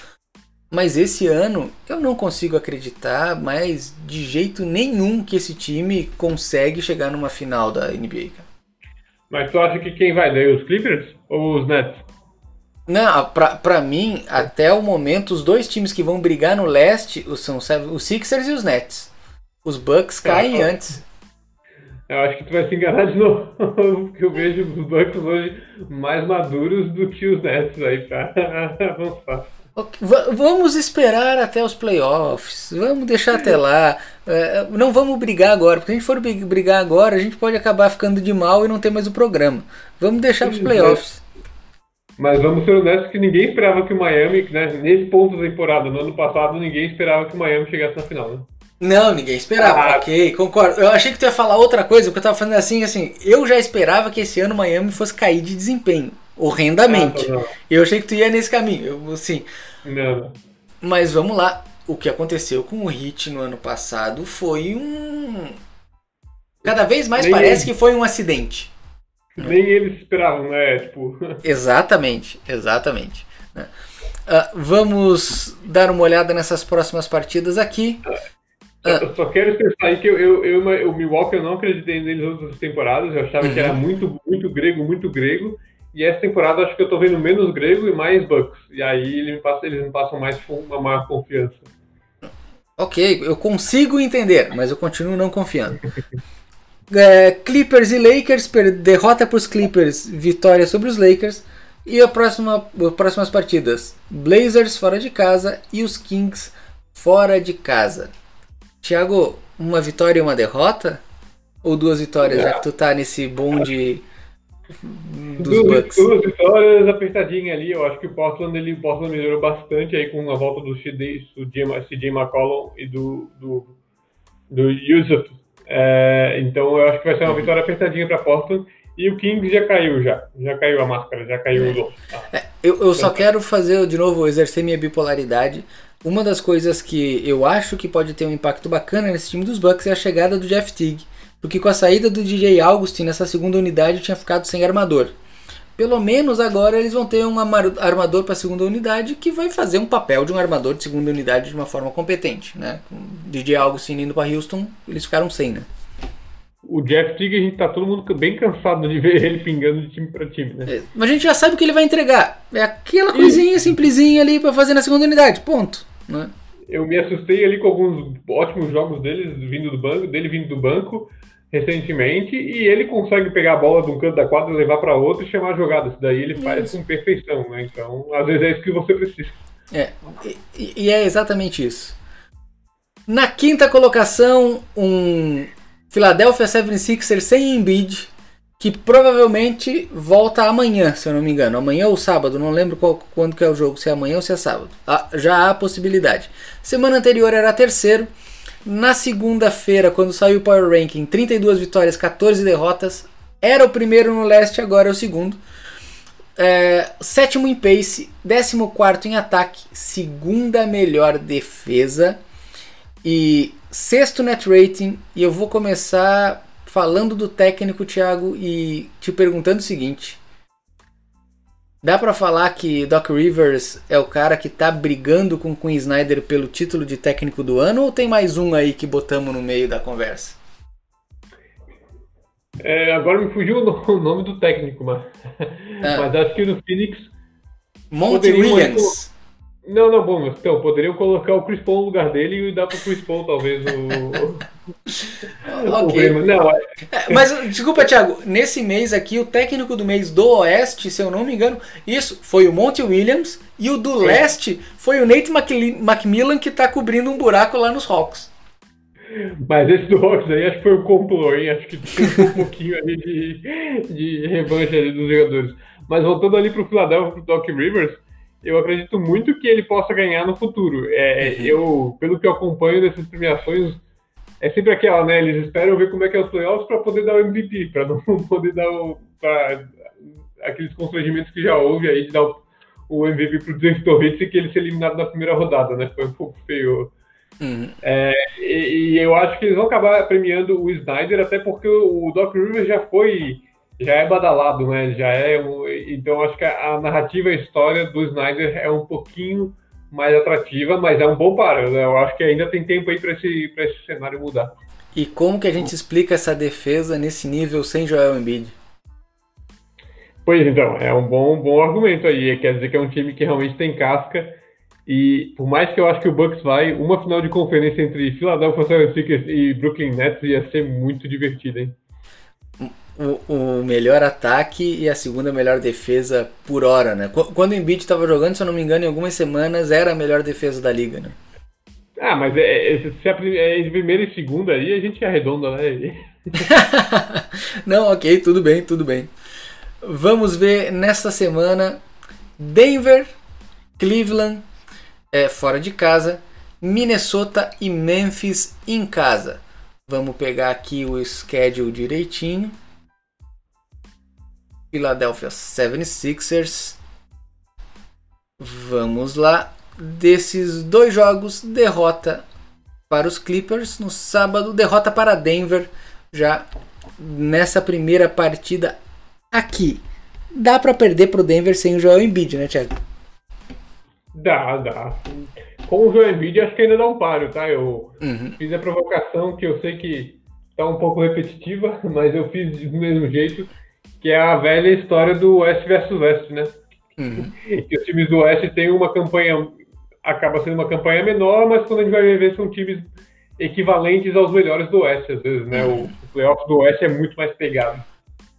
Mas esse ano eu não consigo acreditar mais de jeito nenhum que esse time consegue chegar numa final da NBA. Mas tu acha que quem vai daí? Os Clippers ou os Nets? Não, pra, pra mim, até o momento, os dois times que vão brigar no leste são os Sixers e os Nets. Os Bucks caem é, antes. Eu acho que tu vai se enganar de novo, porque eu vejo os Bucks hoje mais maduros do que os Nets aí pra avançar. Okay, vamos esperar até os playoffs. Vamos deixar até lá. É, não vamos brigar agora, porque se a gente for brigar agora, a gente pode acabar ficando de mal e não ter mais o programa. Vamos deixar os playoffs. Mas vamos ser honestos que ninguém esperava que o Miami, né, nesse ponto da temporada, no ano passado, ninguém esperava que o Miami chegasse na final, né? Não, ninguém esperava. Ah, ok, concordo. Eu achei que tu ia falar outra coisa, porque eu tava falando assim, assim, eu já esperava que esse ano o Miami fosse cair de desempenho, horrendamente. Ah, eu achei que tu ia nesse caminho, eu, assim. Não. Mas vamos lá. O que aconteceu com o Hit no ano passado foi um. Cada vez mais Nem parece ele. que foi um acidente. Nem eles esperavam, né? Tipo... Exatamente, exatamente. Uh, vamos dar uma olhada nessas próximas partidas aqui. Uh, eu só quero expressar aí que eu, eu, eu, o Milwaukee eu não acreditei neles outras temporadas, eu achava que era uhum. muito, muito grego, muito grego. E essa temporada acho que eu tô vendo menos grego e mais Bucks. E aí eles me passam, eles me passam mais uma maior confiança. Ok, eu consigo entender, mas eu continuo não confiando. É, Clippers e Lakers, derrota para os Clippers, vitória sobre os Lakers. E a próxima, as próximas partidas: Blazers fora de casa e os Kings fora de casa. Thiago, uma vitória e uma derrota? Ou duas vitórias, já que tu tá nesse bonde dos duas, Bucks? Duas vitórias apertadinhas ali. Eu acho que o Portland, ele, o Portland melhorou bastante aí com a volta do CJ, do CJ McCollum e do, do, do Yusuf. É, então eu acho que vai ser uma vitória apertadinha para Portland. E o Kings já caiu, já. Já caiu a máscara, já caiu é. o é, eu, eu só quero fazer de novo, exercer minha bipolaridade. Uma das coisas que eu acho que pode ter um impacto bacana nesse time dos Bucks é a chegada do Jeff Teague. Porque com a saída do DJ Augustin nessa segunda unidade tinha ficado sem armador. Pelo menos agora eles vão ter um armador para a segunda unidade que vai fazer um papel de um armador de segunda unidade de uma forma competente. Né? DJ Augustin indo para Houston, eles ficaram sem, né? O Jeff Teague, a gente tá todo mundo bem cansado de ver ele pingando de time para time, né? É, mas a gente já sabe o que ele vai entregar. É aquela coisinha e... simplesinha ali para fazer na segunda unidade, ponto. Né? Eu me assustei ali com alguns ótimos jogos deles vindo do banco, dele vindo do banco recentemente e ele consegue pegar a bola de um canto da quadra, levar para outro e chamar jogadas. Daí ele faz isso. com perfeição, né? Então, às vezes é isso que você precisa. É, e, e é exatamente isso. Na quinta colocação, um Philadelphia 76ers sem Embiid, que provavelmente volta amanhã, se eu não me engano. Amanhã ou sábado, não lembro qual, quando que é o jogo, se é amanhã ou se é sábado. Ah, já há possibilidade. Semana anterior era terceiro. Na segunda-feira, quando saiu o Power Ranking, 32 vitórias, 14 derrotas. Era o primeiro no leste, agora é o segundo. É, sétimo em pace, décimo quarto em ataque, segunda melhor defesa e sexto net rating, e eu vou começar falando do técnico, Thiago, e te perguntando o seguinte: dá para falar que Doc Rivers é o cara que tá brigando com o Quinn Snyder pelo título de técnico do ano, ou tem mais um aí que botamos no meio da conversa? É, agora me fugiu o nome do técnico, mas, ah. mas acho que no Phoenix. Monty Williams. Não, não, bom, então, poderiam colocar o Chris Paul no lugar dele e dar pro Chris Paul, talvez, o. ok. O não, é... É, mas, desculpa, Thiago, nesse mês aqui, o técnico do mês do Oeste, se eu não me engano, isso foi o Monty Williams e o do é. Leste foi o Nate Macmillan que tá cobrindo um buraco lá nos Hawks. Mas esse do Hawks aí acho que foi o complô, hein? Acho que tem um pouquinho ali de, de revanche ali dos jogadores. Mas voltando ali pro Philadelphia, pro Doc Rivers eu acredito muito que ele possa ganhar no futuro. É, uhum. Eu, pelo que eu acompanho dessas premiações, é sempre aquela, né? Eles esperam ver como é que é os playoffs para poder dar o MVP, para não poder dar o, pra, aqueles constrangimentos que já houve aí de dar o, o MVP pro Djokovic e que ele ser eliminado na primeira rodada, né? Foi um pouco feio. Uhum. É, e, e, eu acho que eles vão acabar premiando o Snyder, até porque o Doc Rivers já foi já é badalado, né? Já é um, então acho que a, narrativa, a história do Snyder é um pouquinho mais atrativa, mas é um bom para. Né? Eu acho que ainda tem tempo aí para esse esse cenário mudar. E como que a gente explica essa defesa nesse nível sem Joel Embiid? Pois então, é um bom bom argumento aí. Quer dizer que é um time que realmente tem casca. E por mais que eu acho que o Bucks vai, uma final de conferência entre Philadelphia 76ers e Brooklyn Nets ia ser muito divertida, hein? O, o, melhor ataque e a segunda melhor defesa por hora, né? Quando o Embiid estava jogando, se eu não me engano, em algumas semanas era a melhor defesa da liga, né? Ah, mas é, é, se a é primeira e segunda aí, a gente arredonda, né? não, ok, tudo bem, tudo bem. Vamos ver nesta semana Denver, Cleveland é, fora de casa, Minnesota e Memphis em casa. Vamos pegar aqui o schedule direitinho. Philadelphia 76ers. Vamos lá. Desses dois jogos, derrota para os Clippers no sábado, derrota para Denver já nessa primeira partida aqui. Dá para perder para o Denver sem o Joel Embiid, né, Thiago? Dá, dá. Com o Joel Embiid, acho que ainda dá um páreo, tá? Eu uhum. fiz a provocação que eu sei que tá um pouco repetitiva, mas eu fiz do mesmo jeito que é a velha história do Oeste versus Leste, né? Uhum. que os times do Oeste têm uma campanha acaba sendo uma campanha menor, mas quando a gente vai ver são times equivalentes aos melhores do Oeste, às vezes, né? O, o playoff do Oeste é muito mais pegado.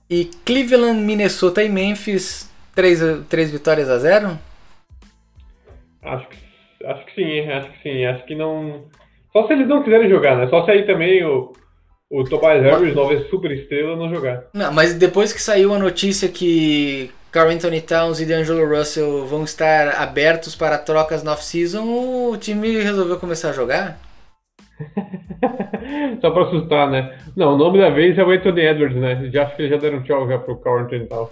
E Cleveland, Minnesota e Memphis, três, três vitórias a zero? Acho que, acho que sim, acho que sim. Acho que não. Só se eles não quiserem jogar, né? Só se aí também o, o Tobias Harris, nova super estrela, não jogar. Não, mas depois que saiu a notícia que Carl Anthony Towns e D'Angelo Russell vão estar abertos para trocas no off-season, o time resolveu começar a jogar? Só pra assustar, né? Não, o nome da vez é o Anthony Edwards, né? Já acho que eles já deram tchau já pro Carl Anthony Towns.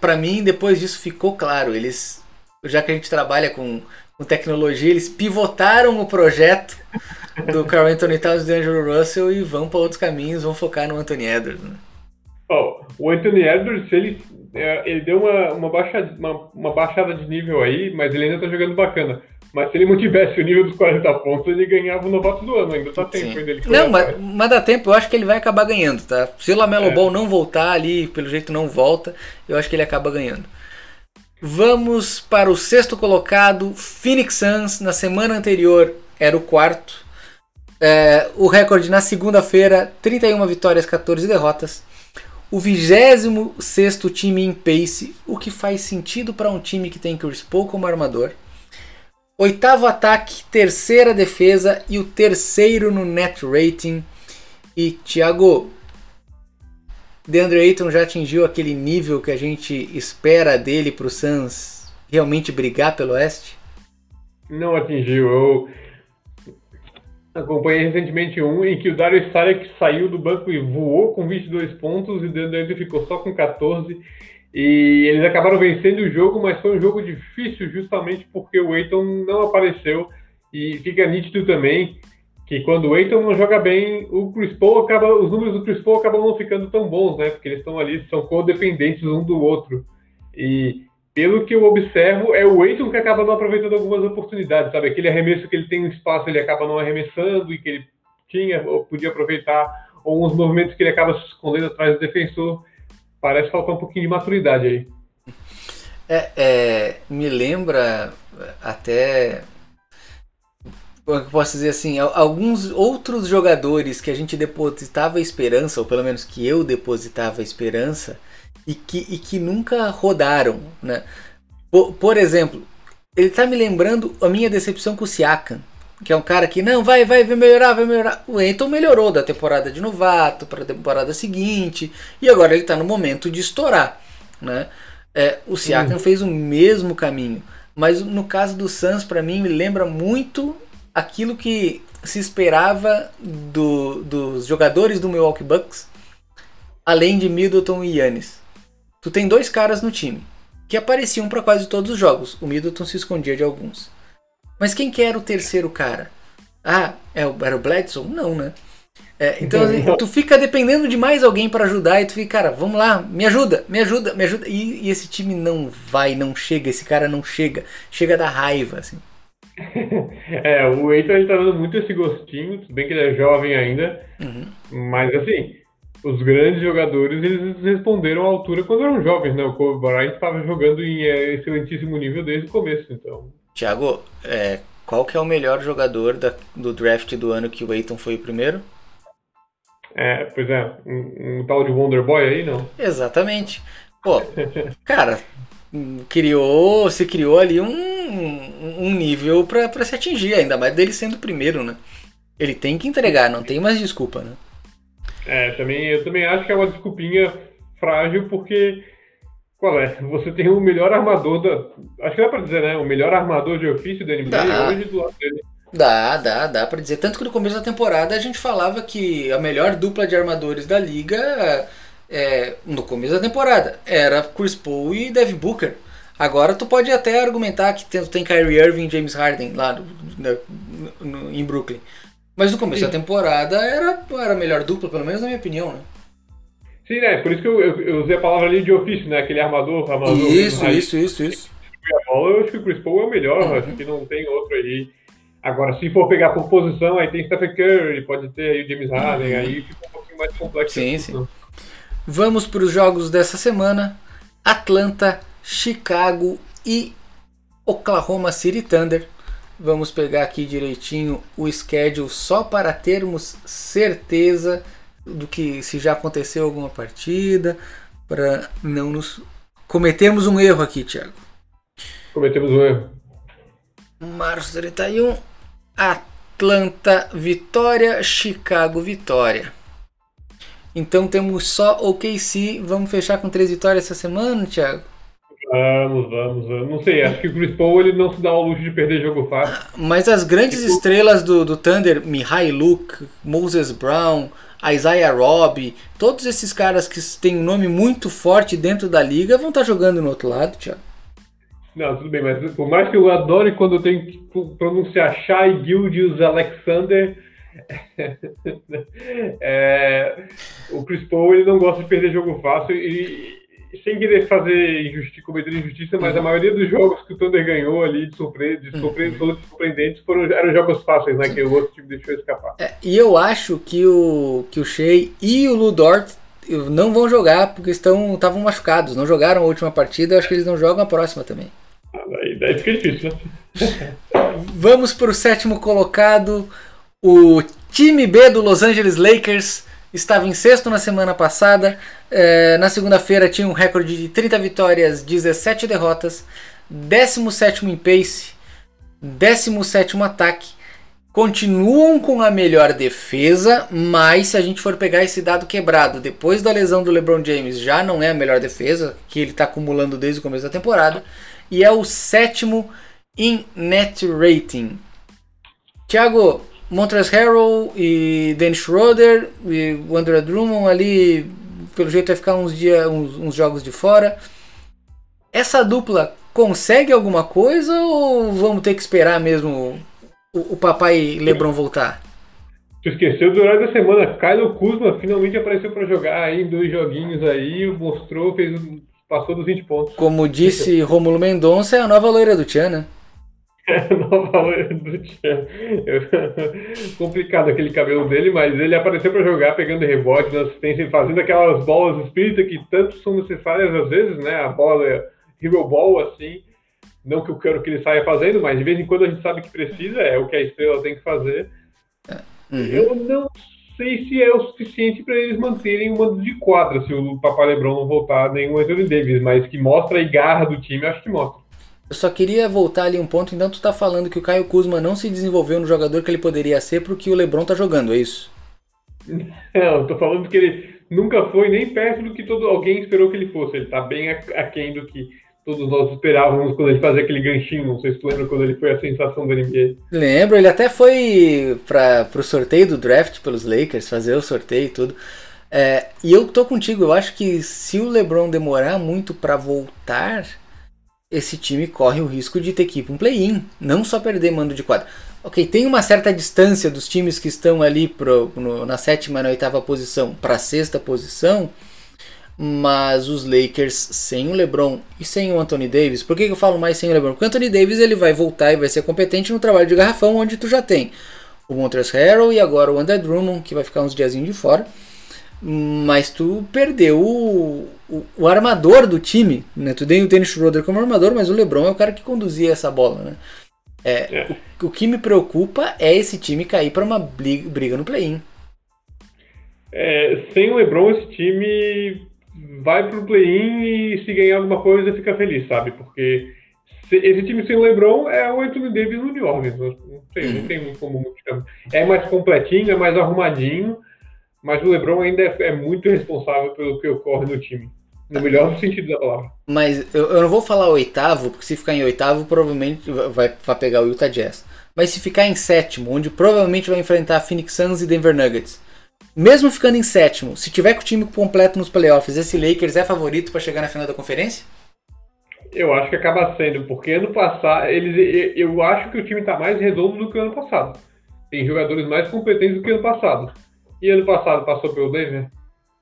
Pra mim, depois disso ficou claro. Eles, já que a gente trabalha com, com tecnologia, eles pivotaram o projeto do Carl Anthony Towns e D'Angelo Russell e vão para outros caminhos, vão focar no Anthony Edwards. Né? Oh, o Anthony Edwards, ele, é, ele deu uma, uma, baixa, uma, uma, baixada de nível aí, mas ele ainda tá jogando bacana. Mas se ele mantivesse o nível dos 40 pontos, ele ganhava o novato do ano, ainda tá tempo ainda. Ele não, mas, mas, dá tempo, eu acho que ele vai acabar ganhando, tá? Se o Lamelo é. Ball não voltar ali, pelo jeito não volta, eu acho que ele acaba ganhando. Vamos para o sexto colocado, Phoenix Suns, na semana anterior era o quarto. É, o recorde na segunda-feira, 31 vitórias, 14 derrotas. O 26 time em pace, o que faz sentido para um time que tem Chris Paul como armador. Oitavo ataque, terceira defesa e o terceiro no net rating. E Thiago, DeAndre Ayton já atingiu aquele nível que a gente espera dele para o Suns realmente brigar pelo Oeste? Não atingiu. Eu Acompanhei recentemente um em que o Darius Saric saiu do banco e voou com 22 pontos e o Deandre ficou só com 14. E eles acabaram vencendo o jogo, mas foi um jogo difícil justamente porque o Eiton não apareceu. E fica nítido também que quando o Eiton não joga bem, o Chris Paul acaba, os números do Chris Paul acabam não ficando tão bons, né? Porque eles estão ali, são codependentes um do outro. E pelo que eu observo, é o Eiton que acaba não aproveitando algumas oportunidades, sabe? Aquele arremesso que ele tem um espaço, ele acaba não arremessando e que ele tinha ou podia aproveitar, ou uns movimentos que ele acaba se escondendo atrás do defensor. Parece faltar um pouquinho de maturidade aí. É, é me lembra até como é eu posso dizer assim, alguns outros jogadores que a gente depositava esperança, ou pelo menos que eu depositava esperança, e que, e que nunca rodaram. Né? Por, por exemplo, ele está me lembrando a minha decepção com o Siakam, que é um cara que não vai, vai, vai melhorar, vai melhorar. O Enton melhorou da temporada de novato para a temporada seguinte e agora ele está no momento de estourar, né? É, o Siakam uhum. fez o mesmo caminho, mas no caso do Suns para mim me lembra muito aquilo que se esperava do, dos jogadores do Milwaukee Bucks, além de Middleton e Yannis. Tu tem dois caras no time que apareciam para quase todos os jogos. O Middleton se escondia de alguns. Mas quem que era o terceiro cara? Ah, é era o Bledsoe? Não, né? É, então assim, tu fica dependendo de mais alguém para ajudar e tu fica, cara, vamos lá, me ajuda, me ajuda, me ajuda. E, e, esse time não vai, não chega, esse cara não chega, chega da raiva, assim. É, o Eiton ele tá dando muito esse gostinho, bem que ele é jovem ainda, uhum. mas assim, os grandes jogadores eles responderam à altura quando eram jovens, né? O Kobe Bryant estava jogando em é, excelentíssimo nível desde o começo, então. Thiago, é, qual que é o melhor jogador da, do draft do ano que o Aiton foi o primeiro? É, pois é, um, um tal de Wonder Boy aí, não? Exatamente. Pô, cara, criou, se criou ali um, um nível para se atingir, ainda mais dele sendo o primeiro, né? Ele tem que entregar, não tem mais desculpa, né? É, também, eu também acho que é uma desculpinha frágil, porque qual é? Você tem o melhor armador da. Acho que dá pra dizer, né? O melhor armador de ofício da NBA dá. hoje do lado dele. Dá, dá, dá pra dizer. Tanto que no começo da temporada a gente falava que a melhor dupla de armadores da liga, é, no começo da temporada, era Chris Paul e Devin Booker. Agora tu pode até argumentar que tem, tem Kyrie Irving e James Harden lá no, no, no, em Brooklyn. Mas no começo Sim. da temporada era, era a melhor dupla, pelo menos na minha opinião, né? Sim, né? Por isso que eu, eu, eu usei a palavra ali de ofício, né? Aquele armador, armador. Isso, isso, isso, isso. Eu acho que o Chris Paul é o melhor, uhum. acho que não tem outro aí. Agora, se for pegar por posição, aí tem Stephen Curry, pode ter aí o James Harden, uhum. aí fica um pouquinho mais complexo. Sim, sim. Vamos para os jogos dessa semana. Atlanta, Chicago e Oklahoma City Thunder. Vamos pegar aqui direitinho o schedule só para termos certeza do que se já aconteceu alguma partida, para não nos cometermos um erro aqui, Thiago. Cometemos um erro. Março 31, Atlanta Vitória, Chicago Vitória. Então temos só OKC. Vamos fechar com três vitórias essa semana, Thiago? Vamos, vamos, vamos. Não sei, acho que o Chris Paul ele não se dá ao luxo de perder jogo fácil. Mas as grandes tipo... estrelas do, do Thunder, Mihai Luke, Moses Brown, Isaiah Robb, todos esses caras que têm um nome muito forte dentro da liga vão estar jogando no outro lado, Thiago. Não, tudo bem, mas por mais que eu adore quando eu tenho que pronunciar Shai Gildius Alexander, é, o Chris Paul ele não gosta de perder jogo fácil e, sem querer fazer injustiça, cometer injustiça, mas a uhum. maioria dos jogos que o Thunder ganhou ali de, surpre de surpre uhum. surpreendentes foram, eram jogos fáceis, né? Que o outro time deixou escapar. É, e eu acho que o, que o Shea e o Ludort não vão jogar porque estão estavam machucados, não jogaram a última partida, acho que eles não jogam a próxima também. Ah, daí, daí fica difícil, né? Vamos para o sétimo colocado, o time B do Los Angeles Lakers estava em sexto na semana passada. É, na segunda-feira tinha um recorde de 30 vitórias, 17 derrotas, 17 em pace, 17 ataque. Continuam com a melhor defesa, mas se a gente for pegar esse dado quebrado, depois da lesão do LeBron James, já não é a melhor defesa que ele está acumulando desde o começo da temporada. E é o sétimo em net rating. Thiago, Montrezl Harrell e Dennis Schroeder e o André Drummond ali, pelo jeito vai ficar uns, dia, uns, uns jogos de fora. Essa dupla consegue alguma coisa ou vamos ter que esperar mesmo o, o papai LeBron voltar? Tu esqueceu durante a semana, Kyle Kuzma finalmente apareceu para jogar aí em dois joguinhos aí, mostrou, fez, passou dos 20 pontos. Como disse Romulo Mendonça, é a nova loira do Tchan, né? Nova loira do Tchan. Complicado aquele cabelo dele, mas ele apareceu para jogar, pegando rebote na assistência, fazendo aquelas bolas espírita que tanto são necessárias às vezes, né? A bola Hero Ball, assim. Não que eu quero que ele saia fazendo, mas de vez em quando a gente sabe que precisa, é o que a estrela tem que fazer. Uhum. Eu não sei se é o suficiente para eles manterem o mando de quadra se o Papai Lebron não voltar nenhum Anthony Davis, mas que mostra a garra do time, acho que mostra. Eu só queria voltar ali um ponto, então tu tá falando que o Caio Kuzma não se desenvolveu no jogador que ele poderia ser porque o LeBron tá jogando, é isso? Não, eu tô falando que ele nunca foi nem perto do que todo alguém esperou que ele fosse. Ele tá bem aquém do que todos nós esperávamos quando ele fazia aquele ganchinho. Não sei se tu lembra quando ele foi a sensação da NBA. Lembro, ele até foi para pro sorteio do draft pelos Lakers, fazer o sorteio e tudo. É, e eu tô contigo, eu acho que se o LeBron demorar muito para voltar, esse time corre o risco de ter que ir para um play-in, não só perder mando de quadra. Ok, tem uma certa distância dos times que estão ali pro, no, na sétima e na oitava posição para a sexta posição, mas os Lakers sem o LeBron e sem o Anthony Davis, por que, que eu falo mais sem o LeBron? Porque o Anthony Davis ele vai voltar e vai ser competente no trabalho de garrafão, onde tu já tem o Montrezl Harrell e agora o André Drummond, que vai ficar uns diazinhos de fora mas tu perdeu o, o, o, armador do time, né? Tu tem o Dennis Schroeder como armador, mas o LeBron é o cara que conduzia essa bola, né? É, é. O, o, que me preocupa é esse time cair para uma briga, briga no play-in. É, sem o LeBron, esse time vai pro play-in e se ganhar alguma coisa fica feliz, sabe? Porque se, esse time sem o LeBron é o Anthony Davis no New Orleans. Não tem, uhum. não tem como É mais completinho, é mais arrumadinho mas o LeBron ainda é, é, muito responsável pelo que ocorre no time. No melhor sentido da palavra. Mas eu, eu, não vou falar oitavo, porque se ficar em oitavo, provavelmente vai, vai pegar o Utah Jazz. Mas se ficar em sétimo, onde provavelmente vai enfrentar Phoenix Suns e Denver Nuggets. Mesmo ficando em sétimo, se tiver com o time completo nos playoffs, esse Lakers é favorito para chegar na final da conferência? Eu acho que acaba sendo, porque ano passado, eles, eu acho que o time está mais redondo do que o ano passado. Tem jogadores mais competentes do que o ano passado. E ano passado passou pelo Denver?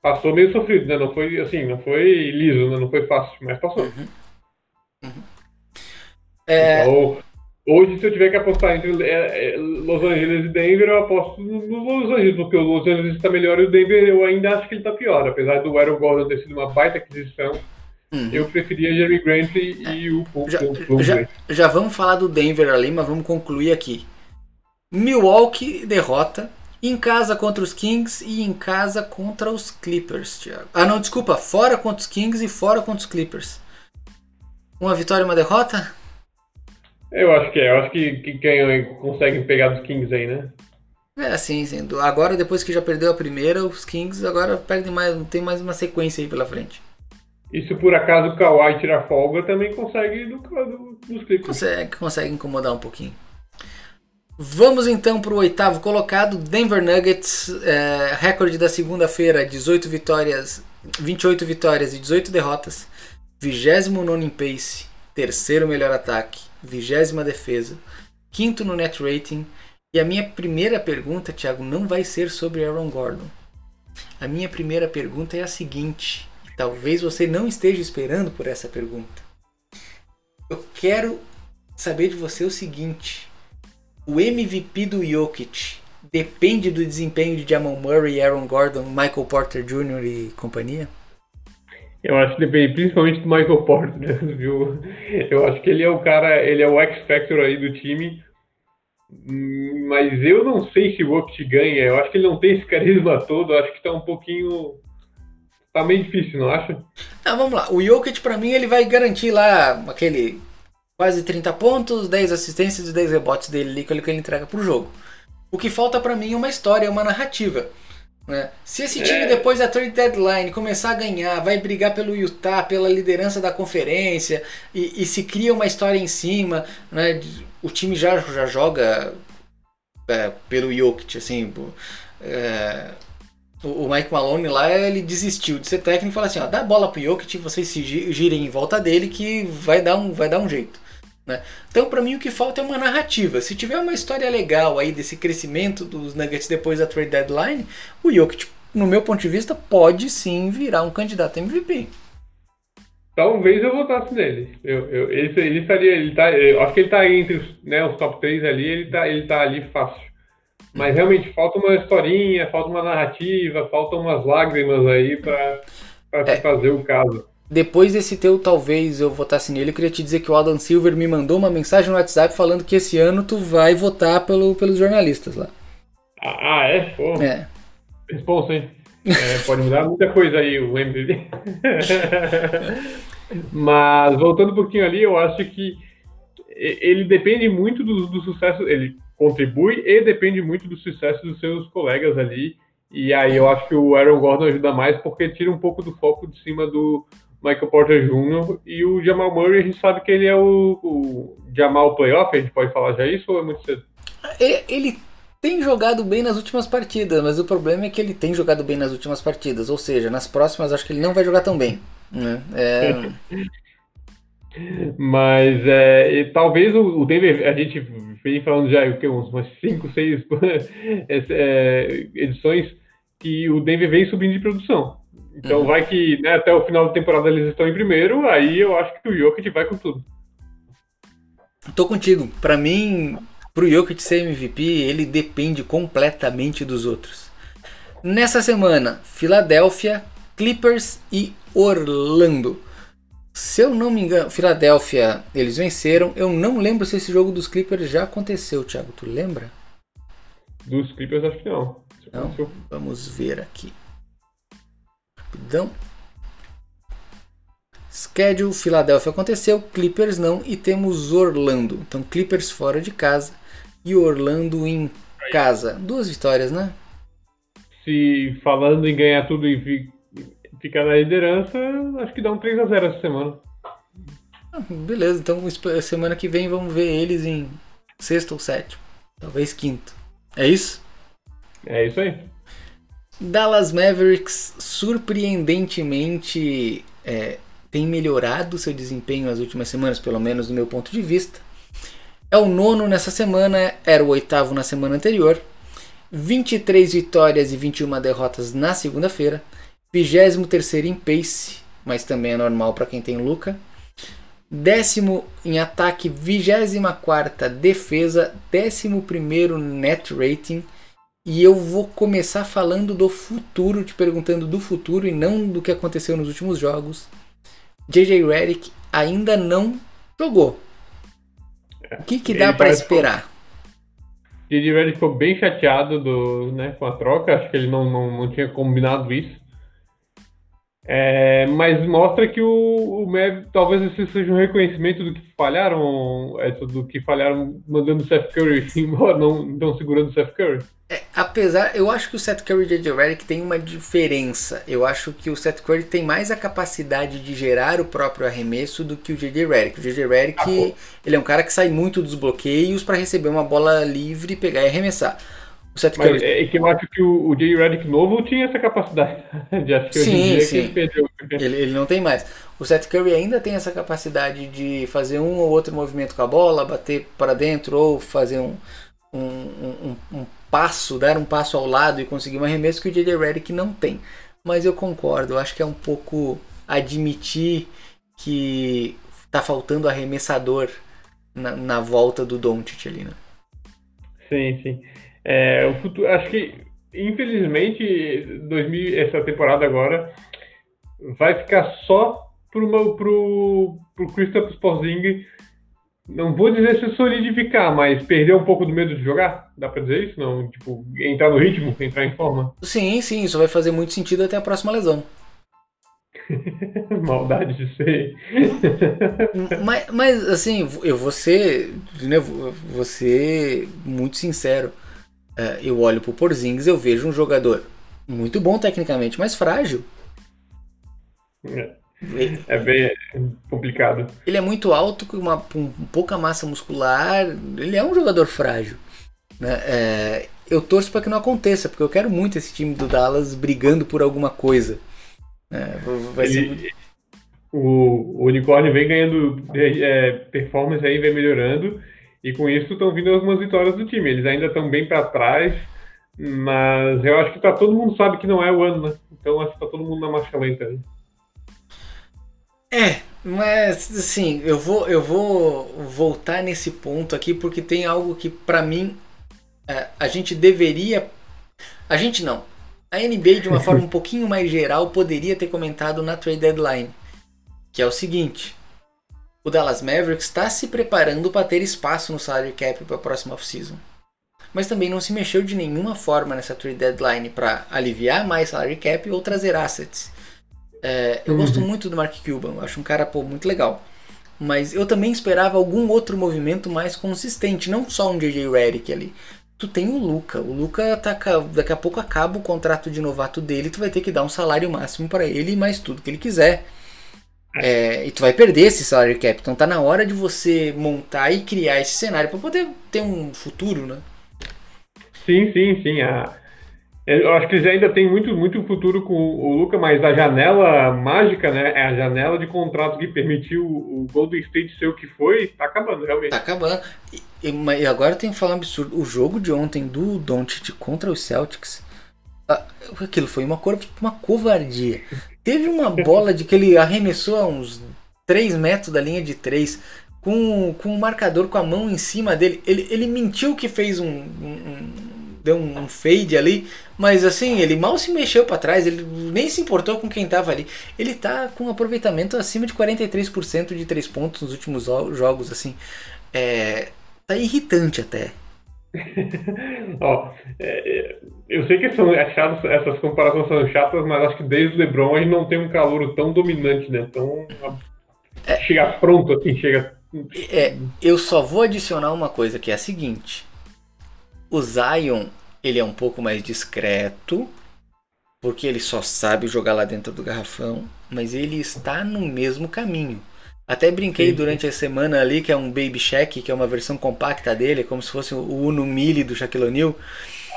Passou meio sofrido, né? Não foi assim, não foi liso, né? não foi fácil, mas passou. Uhum. Uhum. É... Então, hoje, se eu tiver que apostar entre é, é, Los Angeles e Denver, eu aposto no Los Angeles, porque o Los Angeles está melhor e o Denver eu ainda acho que ele está pior. Apesar do Aaron Gordon ter sido uma baita aquisição, Uhum. Eu preferia Jerry Grant e, é. o já, já, já vamos falar do Denver ali, mas vamos concluir aqui. Milwaukee derrota em casa contra os Kings e em casa contra os Clippers, Thiago. Ah, não, desculpa, fora contra os Kings e fora contra os Clippers. Uma vitória e uma derrota? Eu acho que é. Eu acho que, que quem consegue pegar dos Kings aí, né? É, sim, sim. Agora, depois que já perdeu a primeira, os Kings agora perdem mais, tem mais uma sequência aí pela frente. E se por acaso o Kawhi tirar folga, também consegue do, do, dos Clippers. Consegue, consegue incomodar um pouquinho. Vamos então para o oitavo colocado, Denver Nuggets, é, recorde da segunda-feira, 18 vitórias, 28 vitórias e 18 derrotas, 29 em pace, terceiro melhor ataque, vigésima defesa, quinto no net rating. E a minha primeira pergunta, Thiago, não vai ser sobre Aaron Gordon. A minha primeira pergunta é a seguinte: talvez você não esteja esperando por essa pergunta. Eu quero saber de você o seguinte: o MVP do Jokic depende do desempenho de Jamal Murray, Aaron Gordon, Michael Porter Jr. e companhia? Eu acho que depende principalmente do Michael Porter, viu? Eu acho que ele é o cara, ele é o X-Factor aí do time. Mas eu não sei se o Jokic ganha. Eu acho que ele não tem esse carisma todo. Eu acho que tá um pouquinho tá meio difícil, não acha? Não, vamos lá. O Jokic, para mim, ele vai garantir lá aquele quase 30 pontos, 10 assistências e 10 rebotes dele ali, que é o que ele entrega pro jogo. O que falta para mim é uma história, uma narrativa. Né? Se esse time, é. depois da trade deadline, começar a ganhar, vai brigar pelo Utah, pela liderança da conferência, e, e se cria uma história em cima, né? o time já, já joga é, pelo Jokic, assim. É, o Mike Malone lá, ele desistiu de ser técnico e falou assim, ó, dá a bola pro Jokic, vocês se girem em volta dele que vai dar um, vai dar um jeito. Né? Então, para mim, o que falta é uma narrativa. Se tiver uma história legal aí desse crescimento dos Nuggets depois da trade deadline, o Jokic, no meu ponto de vista, pode sim virar um candidato MVP. Talvez eu votasse nele. Eu, eu, ele, ele estaria, ele tá, eu acho que ele está entre os, né, os top 3 ali, ele está ele tá ali fácil. Mas realmente falta uma historinha, falta uma narrativa, faltam umas lágrimas aí para é. fazer o caso. Depois desse teu, talvez eu votasse nele, eu queria te dizer que o Adam Silver me mandou uma mensagem no WhatsApp falando que esse ano tu vai votar pelo, pelos jornalistas lá. Ah, é? Pô. É. Responsa, hein? É, pode mudar muita coisa aí o MVP. Mas voltando um pouquinho ali, eu acho que ele depende muito do, do sucesso. Ele contribui e depende muito do sucesso dos seus colegas ali. E aí eu acho que o Aaron Gordon ajuda mais porque tira um pouco do foco de cima do Michael Porter Jr. e o Jamal Murray, a gente sabe que ele é o, o Jamal Playoff, a gente pode falar já isso ou é muito cedo? Ele tem jogado bem nas últimas partidas, mas o problema é que ele tem jogado bem nas últimas partidas, ou seja, nas próximas acho que ele não vai jogar tão bem. Né? É... Mas é, talvez o, Denver, a gente vem falando já que, uns, umas 5, 6 é, edições que o Denver vem subindo de produção. Então uhum. vai que né, até o final da temporada eles estão em primeiro, aí eu acho que o Jokic vai com tudo. Tô contigo. Para mim, pro Jokic ser MVP, ele depende completamente dos outros. Nessa semana, Filadélfia, Clippers e Orlando. Se eu não me engano, Filadélfia, eles venceram. Eu não lembro se esse jogo dos Clippers já aconteceu, Thiago. Tu lembra? Dos Clippers, acho que não. Não? Vamos ver aqui. Rapidão. Schedule, Filadélfia aconteceu, Clippers não. E temos Orlando. Então, Clippers fora de casa e Orlando em casa. Duas vitórias, né? Se falando em ganhar tudo e ficar na liderança, acho que dá um 3x0 essa semana. Ah, beleza, então semana que vem vamos ver eles em sexto ou sétimo. Talvez quinto. É isso? É isso aí. Dallas Mavericks surpreendentemente é, tem melhorado seu desempenho nas últimas semanas, pelo menos do meu ponto de vista. É o nono nessa semana, era o oitavo na semana anterior. 23 vitórias e 21 derrotas na segunda-feira. 23 em pace, mas também é normal para quem tem Luca. Décimo em ataque, 24 defesa, décimo primeiro net rating. E eu vou começar falando do futuro, te perguntando do futuro e não do que aconteceu nos últimos jogos. JJ Redick ainda não jogou. O que, que dá para esperar? JJ Redick ficou bem chateado do, né, com a troca, acho que ele não, não, não tinha combinado isso. É, mas mostra que o, o Mev, talvez esse seja um reconhecimento do que falharam, é, do que falharam mandando o Seth Curry embora, não estão segurando o Seth Curry. É, apesar, eu acho que o Seth Curry e o JJ Redick tem uma diferença. Eu acho que o Seth Curry tem mais a capacidade de gerar o próprio arremesso do que o JJ Redick. O JJ Redick, ah, ele é um cara que sai muito dos bloqueios para receber uma bola livre, pegar e arremessar. O Seth Curry... Mas é que eu acho que o, o J. Redick novo tinha essa capacidade de acho que sim, sim. ele perdeu. Ele, ele não tem mais. O Seth Curry ainda tem essa capacidade de fazer um ou outro movimento com a bola, bater para dentro ou fazer um, um, um, um passo, dar um passo ao lado e conseguir um arremesso que o J.J. Redick não tem. Mas eu concordo, eu acho que é um pouco admitir que tá faltando arremessador na, na volta do Doncic ali, né? Sim, sim. É, o futuro, acho que, infelizmente, 2000, essa temporada agora vai ficar só pro, pro, pro Christopher Porzingis não vou dizer se solidificar, mas perder um pouco do medo de jogar? Dá pra dizer isso? Não, tipo, entrar no ritmo, entrar em forma? Sim, sim, isso vai fazer muito sentido até a próxima lesão. Maldade de ser. mas, mas, assim, eu vou ser, né, vou ser muito sincero. É, eu olho pro Porzingis, eu vejo um jogador muito bom tecnicamente, mas frágil. É, é bem complicado. Ele é muito alto, com uma com pouca massa muscular. Ele é um jogador frágil. Né? É, eu torço para que não aconteça, porque eu quero muito esse time do Dallas brigando por alguma coisa. É, vai ser muito... o, o unicórnio vem ganhando é, performance aí, vem melhorando. E com isso estão vindo algumas vitórias do time. Eles ainda estão bem para trás, mas eu acho que tá, todo mundo sabe que não é o ano, né? Então acho que tá todo mundo na marcha lenta. Né? É, mas assim, eu vou, eu vou voltar nesse ponto aqui porque tem algo que para mim é, a gente deveria. A gente não. A NBA, de uma forma um pouquinho mais geral, poderia ter comentado na trade deadline. Que é o seguinte: o Dallas Mavericks está se preparando para ter espaço no salary cap para a próxima off-season. Mas também não se mexeu de nenhuma forma nessa trade deadline para aliviar mais salary cap ou trazer assets. É, eu uhum. gosto muito do Mark Cuban, acho um cara pô, muito legal. Mas eu também esperava algum outro movimento mais consistente, não só um JJ Redick ali. Tu tem o Luca, o Luca tá, daqui a pouco acaba o contrato de novato dele, tu vai ter que dar um salário máximo para ele e mais tudo que ele quiser. É, e tu vai perder esse salário cap. Então tá na hora de você montar e criar esse cenário para poder ter um futuro, né? Sim, sim, sim. A, eu acho que eles ainda têm muito, muito futuro com o Luca, mas a janela mágica, né? É a janela de contratos que permitiu o Golden State ser o que foi, tá acabando, realmente. Tá acabando. E, e agora eu tenho que falar um absurdo. O jogo de ontem do Doncic contra os Celtics, ah, aquilo foi uma, uma covardia. Teve uma bola de que ele arremessou a uns 3 metros da linha de 3 com, com um marcador com a mão em cima dele. Ele, ele mentiu que fez um, um, deu um fade ali, mas assim, ele mal se mexeu para trás, ele nem se importou com quem tava ali. Ele tá com um aproveitamento acima de 43% de 3 pontos nos últimos jogos, assim. É, tá irritante até. Ó, é, eu sei que são achados, essas comparações são chatas, mas acho que desde o LeBron a gente não tem um calor tão dominante, né? Tão é, chega pronto assim, chega. É, eu só vou adicionar uma coisa que é a seguinte: o Zion ele é um pouco mais discreto, porque ele só sabe jogar lá dentro do garrafão, mas ele está no mesmo caminho. Até brinquei Sim. durante a semana ali, que é um Baby Shack, que é uma versão compacta dele, como se fosse o Uno Mille do Shaquille O'Neal.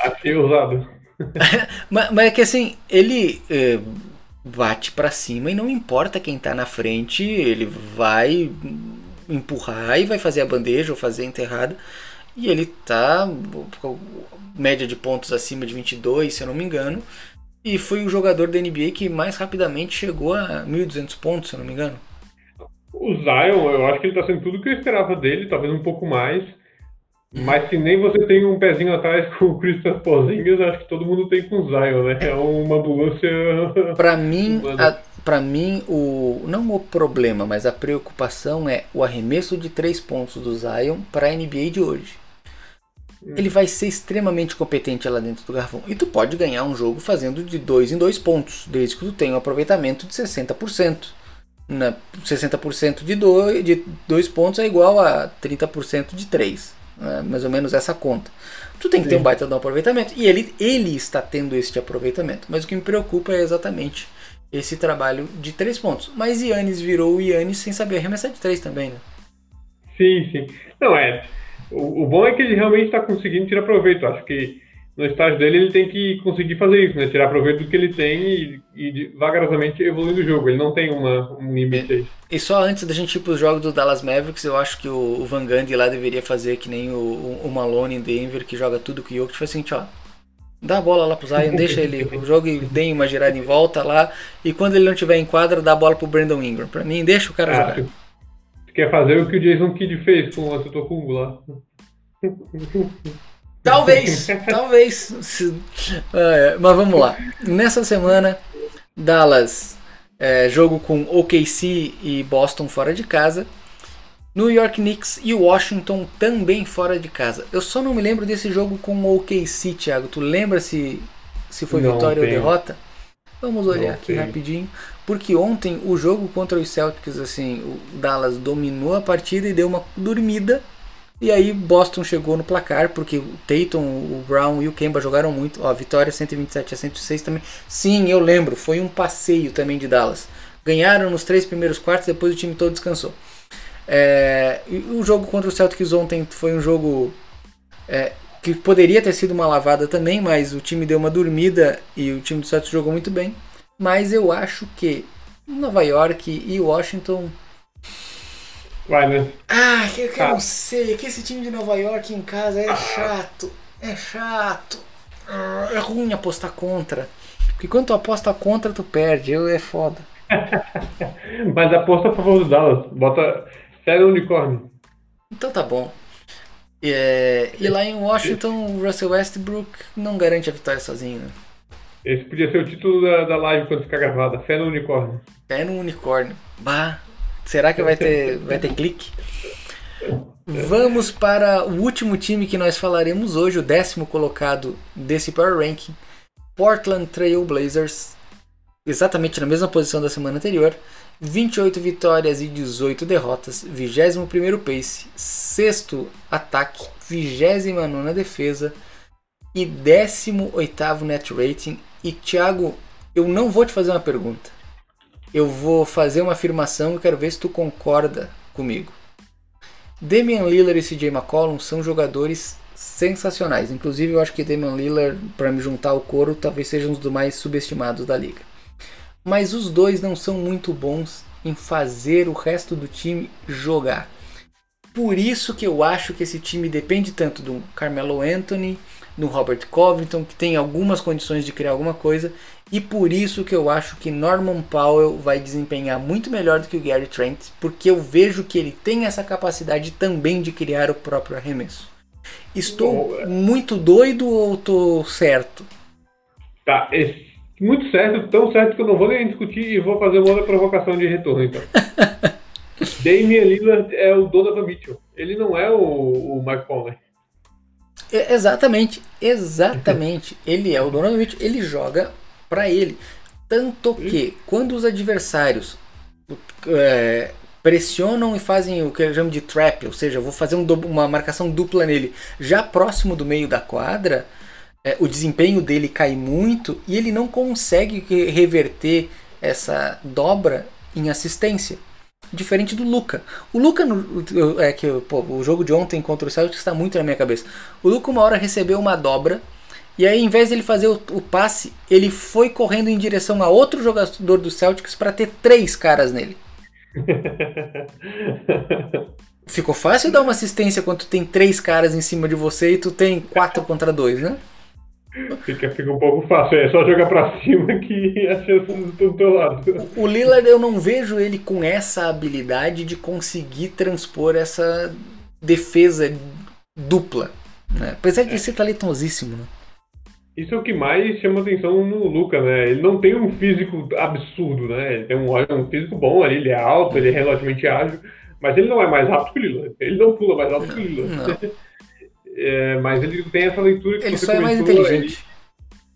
Achei usado. mas, mas é que assim, ele é, bate para cima e não importa quem tá na frente, ele vai empurrar e vai fazer a bandeja ou fazer a enterrada. E ele tá média de pontos acima de 22, se eu não me engano. E foi o jogador da NBA que mais rapidamente chegou a 1.200 pontos, se eu não me engano. O Zion, eu acho que ele está sendo tudo o que eu esperava dele, talvez um pouco mais. Mas se nem você tem um pezinho atrás com o Christopher Porzingis, acho que todo mundo tem com o Zion, né? É uma ambulância... Para mim, para mim, o não o problema, mas a preocupação é o arremesso de três pontos do Zion para a NBA de hoje. Ele vai ser extremamente competente lá dentro do garrafão. E tu pode ganhar um jogo fazendo de dois em dois pontos, desde que tu tenha um aproveitamento de 60%. Na 60% de dois, de dois pontos é igual a 30% de três. É mais ou menos essa conta. Tu tem que ter um baita de um aproveitamento. E ele, ele está tendo este aproveitamento. Mas o que me preocupa é exatamente esse trabalho de três pontos. Mas Yannis virou o Yannis sem saber arremessar de três também, né? Sim, sim. Não, é. O, o bom é que ele realmente está conseguindo tirar proveito. Acho que no estágio dele ele tem que conseguir fazer isso, né? Tirar proveito do que ele tem e, e vagarosamente evoluir o jogo. Ele não tem uma, um limite aí. E só antes da gente ir para os jogos do Dallas Mavericks, eu acho que o, o Van Gundy lá deveria fazer que nem o, o Malone em Denver, que joga tudo com o Jokic. Foi assim, ó, Dá a bola lá pro Zion, deixa ele o jogo e dê uma girada em volta lá. E quando ele não tiver em quadra, dá a bola pro Brandon Ingram. Pra mim, deixa o cara ah, jogar. Tu quer fazer o que o Jason Kidd fez com o Antetokounmpo lá? Talvez, talvez. É, mas vamos lá. Nessa semana, Dallas, é, jogo com OKC e Boston fora de casa. New York Knicks e Washington também fora de casa. Eu só não me lembro desse jogo com o OKC, Thiago. Tu lembra se, se foi não vitória ou derrota? Vamos olhar não aqui tem. rapidinho. Porque ontem o jogo contra os Celtics, assim, o Dallas dominou a partida e deu uma dormida. E aí Boston chegou no placar, porque o Tatum, o Brown e o Kemba jogaram muito. Ó, vitória 127 a 106 também. Sim, eu lembro, foi um passeio também de Dallas. Ganharam nos três primeiros quartos, depois o time todo descansou. É, o jogo contra o Celtics ontem foi um jogo é, que poderia ter sido uma lavada também, mas o time deu uma dormida e o time do Celtics jogou muito bem. Mas eu acho que Nova York e Washington. Vai, né? Ah, que, que eu não sei. Que esse time de Nova York em casa é chato. É chato. Ah, é ruim apostar contra. Porque quando tu aposta contra, tu perde. Eu, é foda. Mas aposta a favor do Dallas. Bota Pega o unicórnio. Então tá bom. É, e lá em Washington, o Russell Westbrook não garante a vitória sozinho, né? Esse podia ser o título da, da live quando ficar gravada. Fé no unicórnio. Fé no unicórnio. Bah, será que vai ter, vai ter clique? Vamos para o último time que nós falaremos hoje, o décimo colocado desse Power Ranking. Portland Trail Blazers. Exatamente na mesma posição da semana anterior. 28 vitórias e 18 derrotas, 21º pace, 6 ataque, 29 defesa e 18º net rating. E Thiago, eu não vou te fazer uma pergunta. Eu vou fazer uma afirmação e quero ver se tu concorda comigo. Damian Lillard e CJ McCollum são jogadores sensacionais. Inclusive, eu acho que Damian Lillard, para me juntar ao coro, talvez seja um dos mais subestimados da liga mas os dois não são muito bons em fazer o resto do time jogar. Por isso que eu acho que esse time depende tanto do Carmelo Anthony, do Robert Covington, que tem algumas condições de criar alguma coisa, e por isso que eu acho que Norman Powell vai desempenhar muito melhor do que o Gary Trent, porque eu vejo que ele tem essa capacidade também de criar o próprio arremesso. Estou muito doido ou estou certo? Tá, esse muito certo, tão certo que eu não vou nem discutir e vou fazer uma outra provocação de retorno, então. Damian Lillard é o Donovan Mitchell. Ele não é o, o Mike Conley. É, exatamente, exatamente. ele é o Donovan ele joga para ele. Tanto que, quando os adversários é, pressionam e fazem o que eu chamo de trap, ou seja, eu vou fazer um, uma marcação dupla nele, já próximo do meio da quadra, é, o desempenho dele cai muito e ele não consegue reverter essa dobra em assistência. Diferente do Luca. O Luca, é que pô, o jogo de ontem contra o Celtics está muito na minha cabeça. O Luca uma hora recebeu uma dobra e aí, em vez de ele fazer o, o passe, ele foi correndo em direção a outro jogador do Celtics para ter três caras nele. Ficou fácil dar uma assistência quando tu tem três caras em cima de você e tu tem quatro contra dois, né? Fica, fica um pouco fácil, é só jogar pra cima que a chance do teu lado. O Lillard eu não vejo ele com essa habilidade de conseguir transpor essa defesa dupla. Né? Apesar de é. ser talentosíssimo. Né? Isso é o que mais chama atenção no Luca, né? Ele não tem um físico absurdo, né? Ele tem um, um físico bom ali, ele é alto, ele é relativamente ágil, mas ele não é mais rápido que o Lillard. Ele não pula mais alto que o Lillard. é, mas ele tem essa leitura que ele você só comentou, é mais inteligente.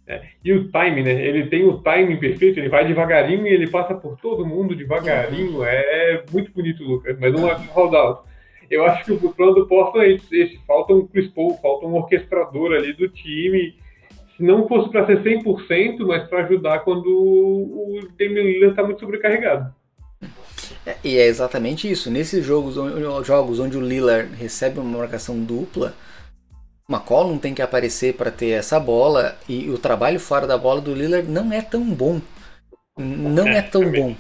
Ele, é, e o time, né? Ele tem o timing perfeito, ele vai devagarinho e ele passa por todo mundo devagarinho. É, é muito bonito, Lucas, mas não é rodado. Eu acho que o plano do Portland é esse. Falta um Chris Paul, falta um orquestrador ali do time se não fosse para ser 100%, mas para ajudar quando o Damian Lillard está muito sobrecarregado. É, e é exatamente isso. Nesses jogos, jogos onde o Lillard recebe uma marcação dupla, McCollum tem que aparecer para ter essa bola e o trabalho fora da bola do Lillard não é tão bom. Não é, é tão bom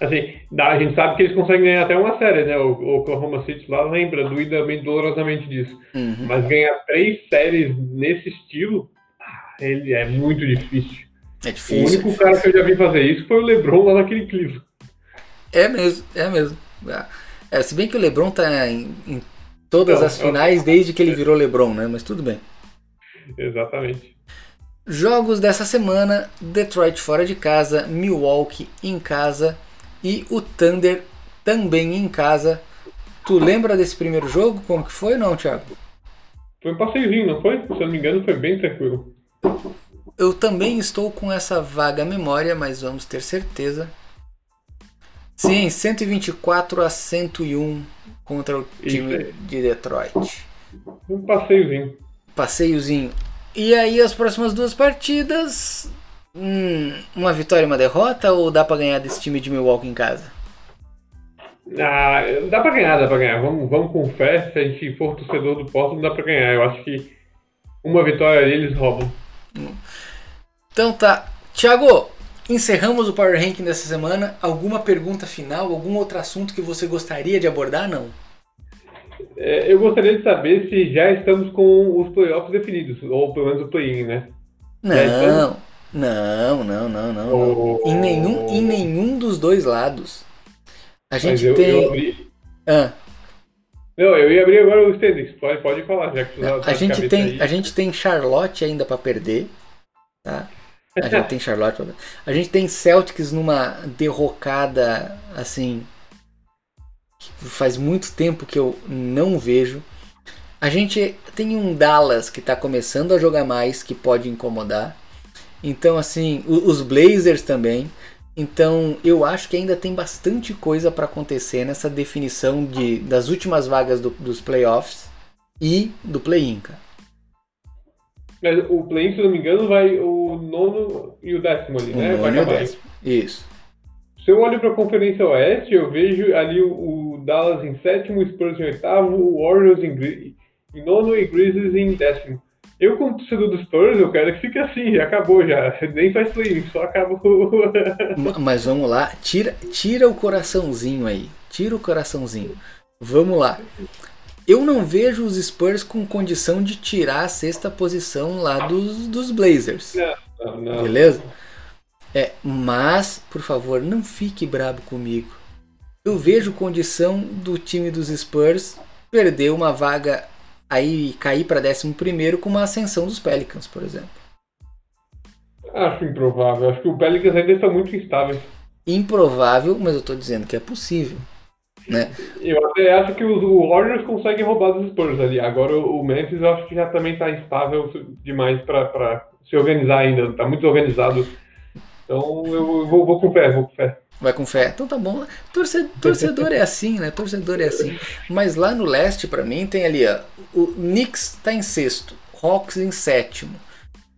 assim, a gente sabe que eles conseguem ganhar até uma série, né? O, o Oklahoma City lá lembra doidamente, dolorosamente disso. Uhum. Mas ganhar três séries nesse estilo, ah, ele é muito difícil. É difícil. O único cara que eu já vi fazer isso foi o LeBron lá naquele Cleveland. É mesmo, é mesmo. É, se bem que o LeBron tá em, em todas Não, as finais desde que ele virou LeBron, né? Mas tudo bem. Exatamente. Jogos dessa semana: Detroit fora de casa, Milwaukee em casa e o Thunder também em casa. Tu lembra desse primeiro jogo? Como que foi não, Thiago? Foi um passeiozinho, não foi? Se eu não me engano, foi bem tranquilo. Eu também estou com essa vaga memória, mas vamos ter certeza. Sim, 124 a 101 contra o time de Detroit. Um passeiozinho. Passeiozinho. E aí as próximas duas partidas, Hum, uma vitória e uma derrota ou dá para ganhar desse time de Milwaukee em casa? Ah, dá para ganhar, dá para ganhar. Vamos, vamos com fé. Se a gente for torcedor do Porto, dá para ganhar. Eu acho que uma vitória ali eles roubam. Então tá. Thiago, encerramos o Power Ranking dessa semana. Alguma pergunta final? Algum outro assunto que você gostaria de abordar? Não? É, eu gostaria de saber se já estamos com os playoffs definidos, ou pelo menos o play-in, né? Não. Não, não, não, não. Oh. Em, nenhum, em nenhum dos dois lados. A gente eu, tem. Eu abri... ah. Não, eu ia abrir agora o standings. Pode, pode falar, já que a gente tem A gente tem Charlotte ainda para perder. Tá? A gente tem Charlotte pra... A gente tem Celtics numa derrocada assim. Faz muito tempo que eu não vejo. A gente tem um Dallas que está começando a jogar mais, que pode incomodar. Então, assim, os Blazers também. Então, eu acho que ainda tem bastante coisa para acontecer nessa definição de, das últimas vagas do, dos playoffs e do play-in, cara. Mas o play-in, se não me engano, vai o nono e o décimo ali, o né? Nono e o décimo. Isso. Se eu olho para a Conferência Oeste, eu vejo ali o, Dallas em sétimo, o Spurs em oitavo, o Warriors em, em nono e Grizzlies em décimo. Eu, como torcedor do Spurs, eu quero que fique assim, já acabou já. Nem faz play só acabou. Mas vamos lá, tira, tira o coraçãozinho aí. Tira o coraçãozinho. Vamos lá. Eu não vejo os Spurs com condição de tirar a sexta posição lá dos, dos Blazers. Não, não. Beleza? É, mas, por favor, não fique brabo comigo. Eu vejo condição do time dos Spurs perder uma vaga aí cair para 11 com uma ascensão dos Pelicans, por exemplo. Acho improvável. Acho que o Pelicans ainda está muito instável. Improvável, mas eu estou dizendo que é possível. Né? Eu até acho que os Warriors conseguem roubar dos Spurs ali. Agora o Memphis eu acho que já também está instável demais para se organizar ainda. Está muito organizado. Então eu vou, vou com fé, vou com fé. Vai com fé. Então tá bom. Torcedor, torcedor é assim, né? Torcedor é assim. Mas lá no leste, para mim, tem ali, ó. O Knicks tá em sexto, Hawks em sétimo.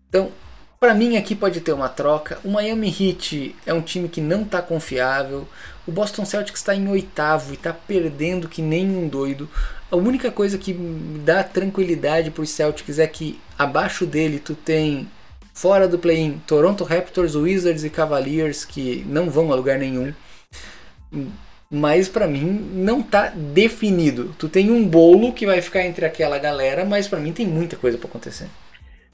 Então, para mim aqui pode ter uma troca. O Miami Heat é um time que não tá confiável. O Boston Celtics está em oitavo e tá perdendo que nem um doido. A única coisa que dá tranquilidade para os Celtics é que abaixo dele tu tem Fora do play-in, Toronto Raptors, Wizards e Cavaliers que não vão a lugar nenhum. Mas para mim não tá definido. Tu tem um bolo que vai ficar entre aquela galera, mas para mim tem muita coisa para acontecer.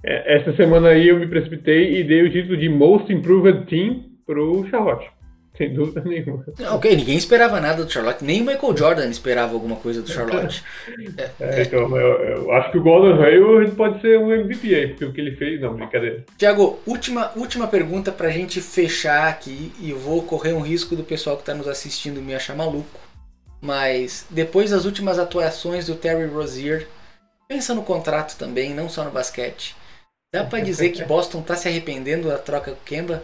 É, essa semana aí eu me precipitei e dei o título de Most Improved Team pro Charlotte. Sem dúvida nenhuma. Ok, ninguém esperava nada do Charlotte, nem o Michael Jordan esperava alguma coisa do Charlotte. É, é, então, eu, eu, acho que o Golden Hayward pode ser um MVP aí, porque o que ele fez, não, brincadeira. Tiago, última, última pergunta pra gente fechar aqui, e vou correr um risco do pessoal que tá nos assistindo me achar maluco. Mas depois das últimas atuações do Terry Rozier, pensa no contrato também, não só no basquete. Dá pra dizer que Boston tá se arrependendo da troca com o Kemba?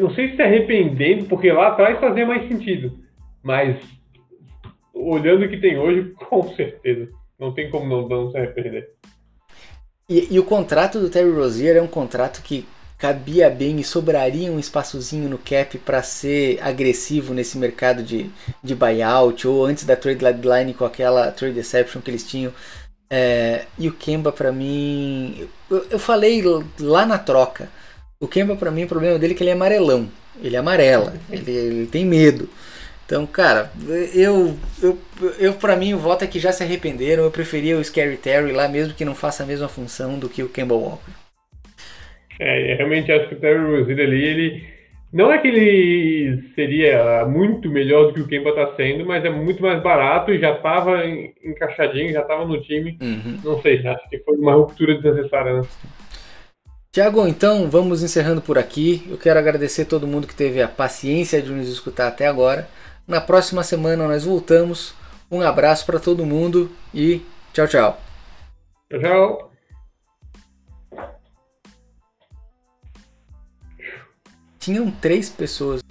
Não sei se arrependendo, porque lá atrás fazia mais sentido. Mas olhando o que tem hoje, com certeza. Não tem como não, não se arrepender. E, e, o contrato do Terry Rozier é um contrato que cabia bem e sobraria um espaçozinho no cap para ser agressivo nesse mercado de, de buyout ou antes da trade deadline com aquela trade deception que eles tinham. É, e o Kemba para mim, eu, eu falei lá na troca o Kemba, para mim, o problema dele é que ele é amarelão. Ele é amarela. Ele, ele tem medo. Então, cara, eu, eu, eu para mim o voto é que já se arrependeram. Eu preferia o Scary Terry lá, mesmo que não faça a mesma função do que o Kemba Walker. É, realmente acho que o Terry Rozier ali, ele não é que ele seria muito melhor do que o Kemba está sendo, mas é muito mais barato e já estava encaixadinho, já estava no time. Uhum. Não sei, acho que foi uma ruptura desnecessária, né? Tiago, então vamos encerrando por aqui. Eu quero agradecer todo mundo que teve a paciência de nos escutar até agora. Na próxima semana nós voltamos. Um abraço para todo mundo e tchau, tchau. Tchau, tchau. Tinham três pessoas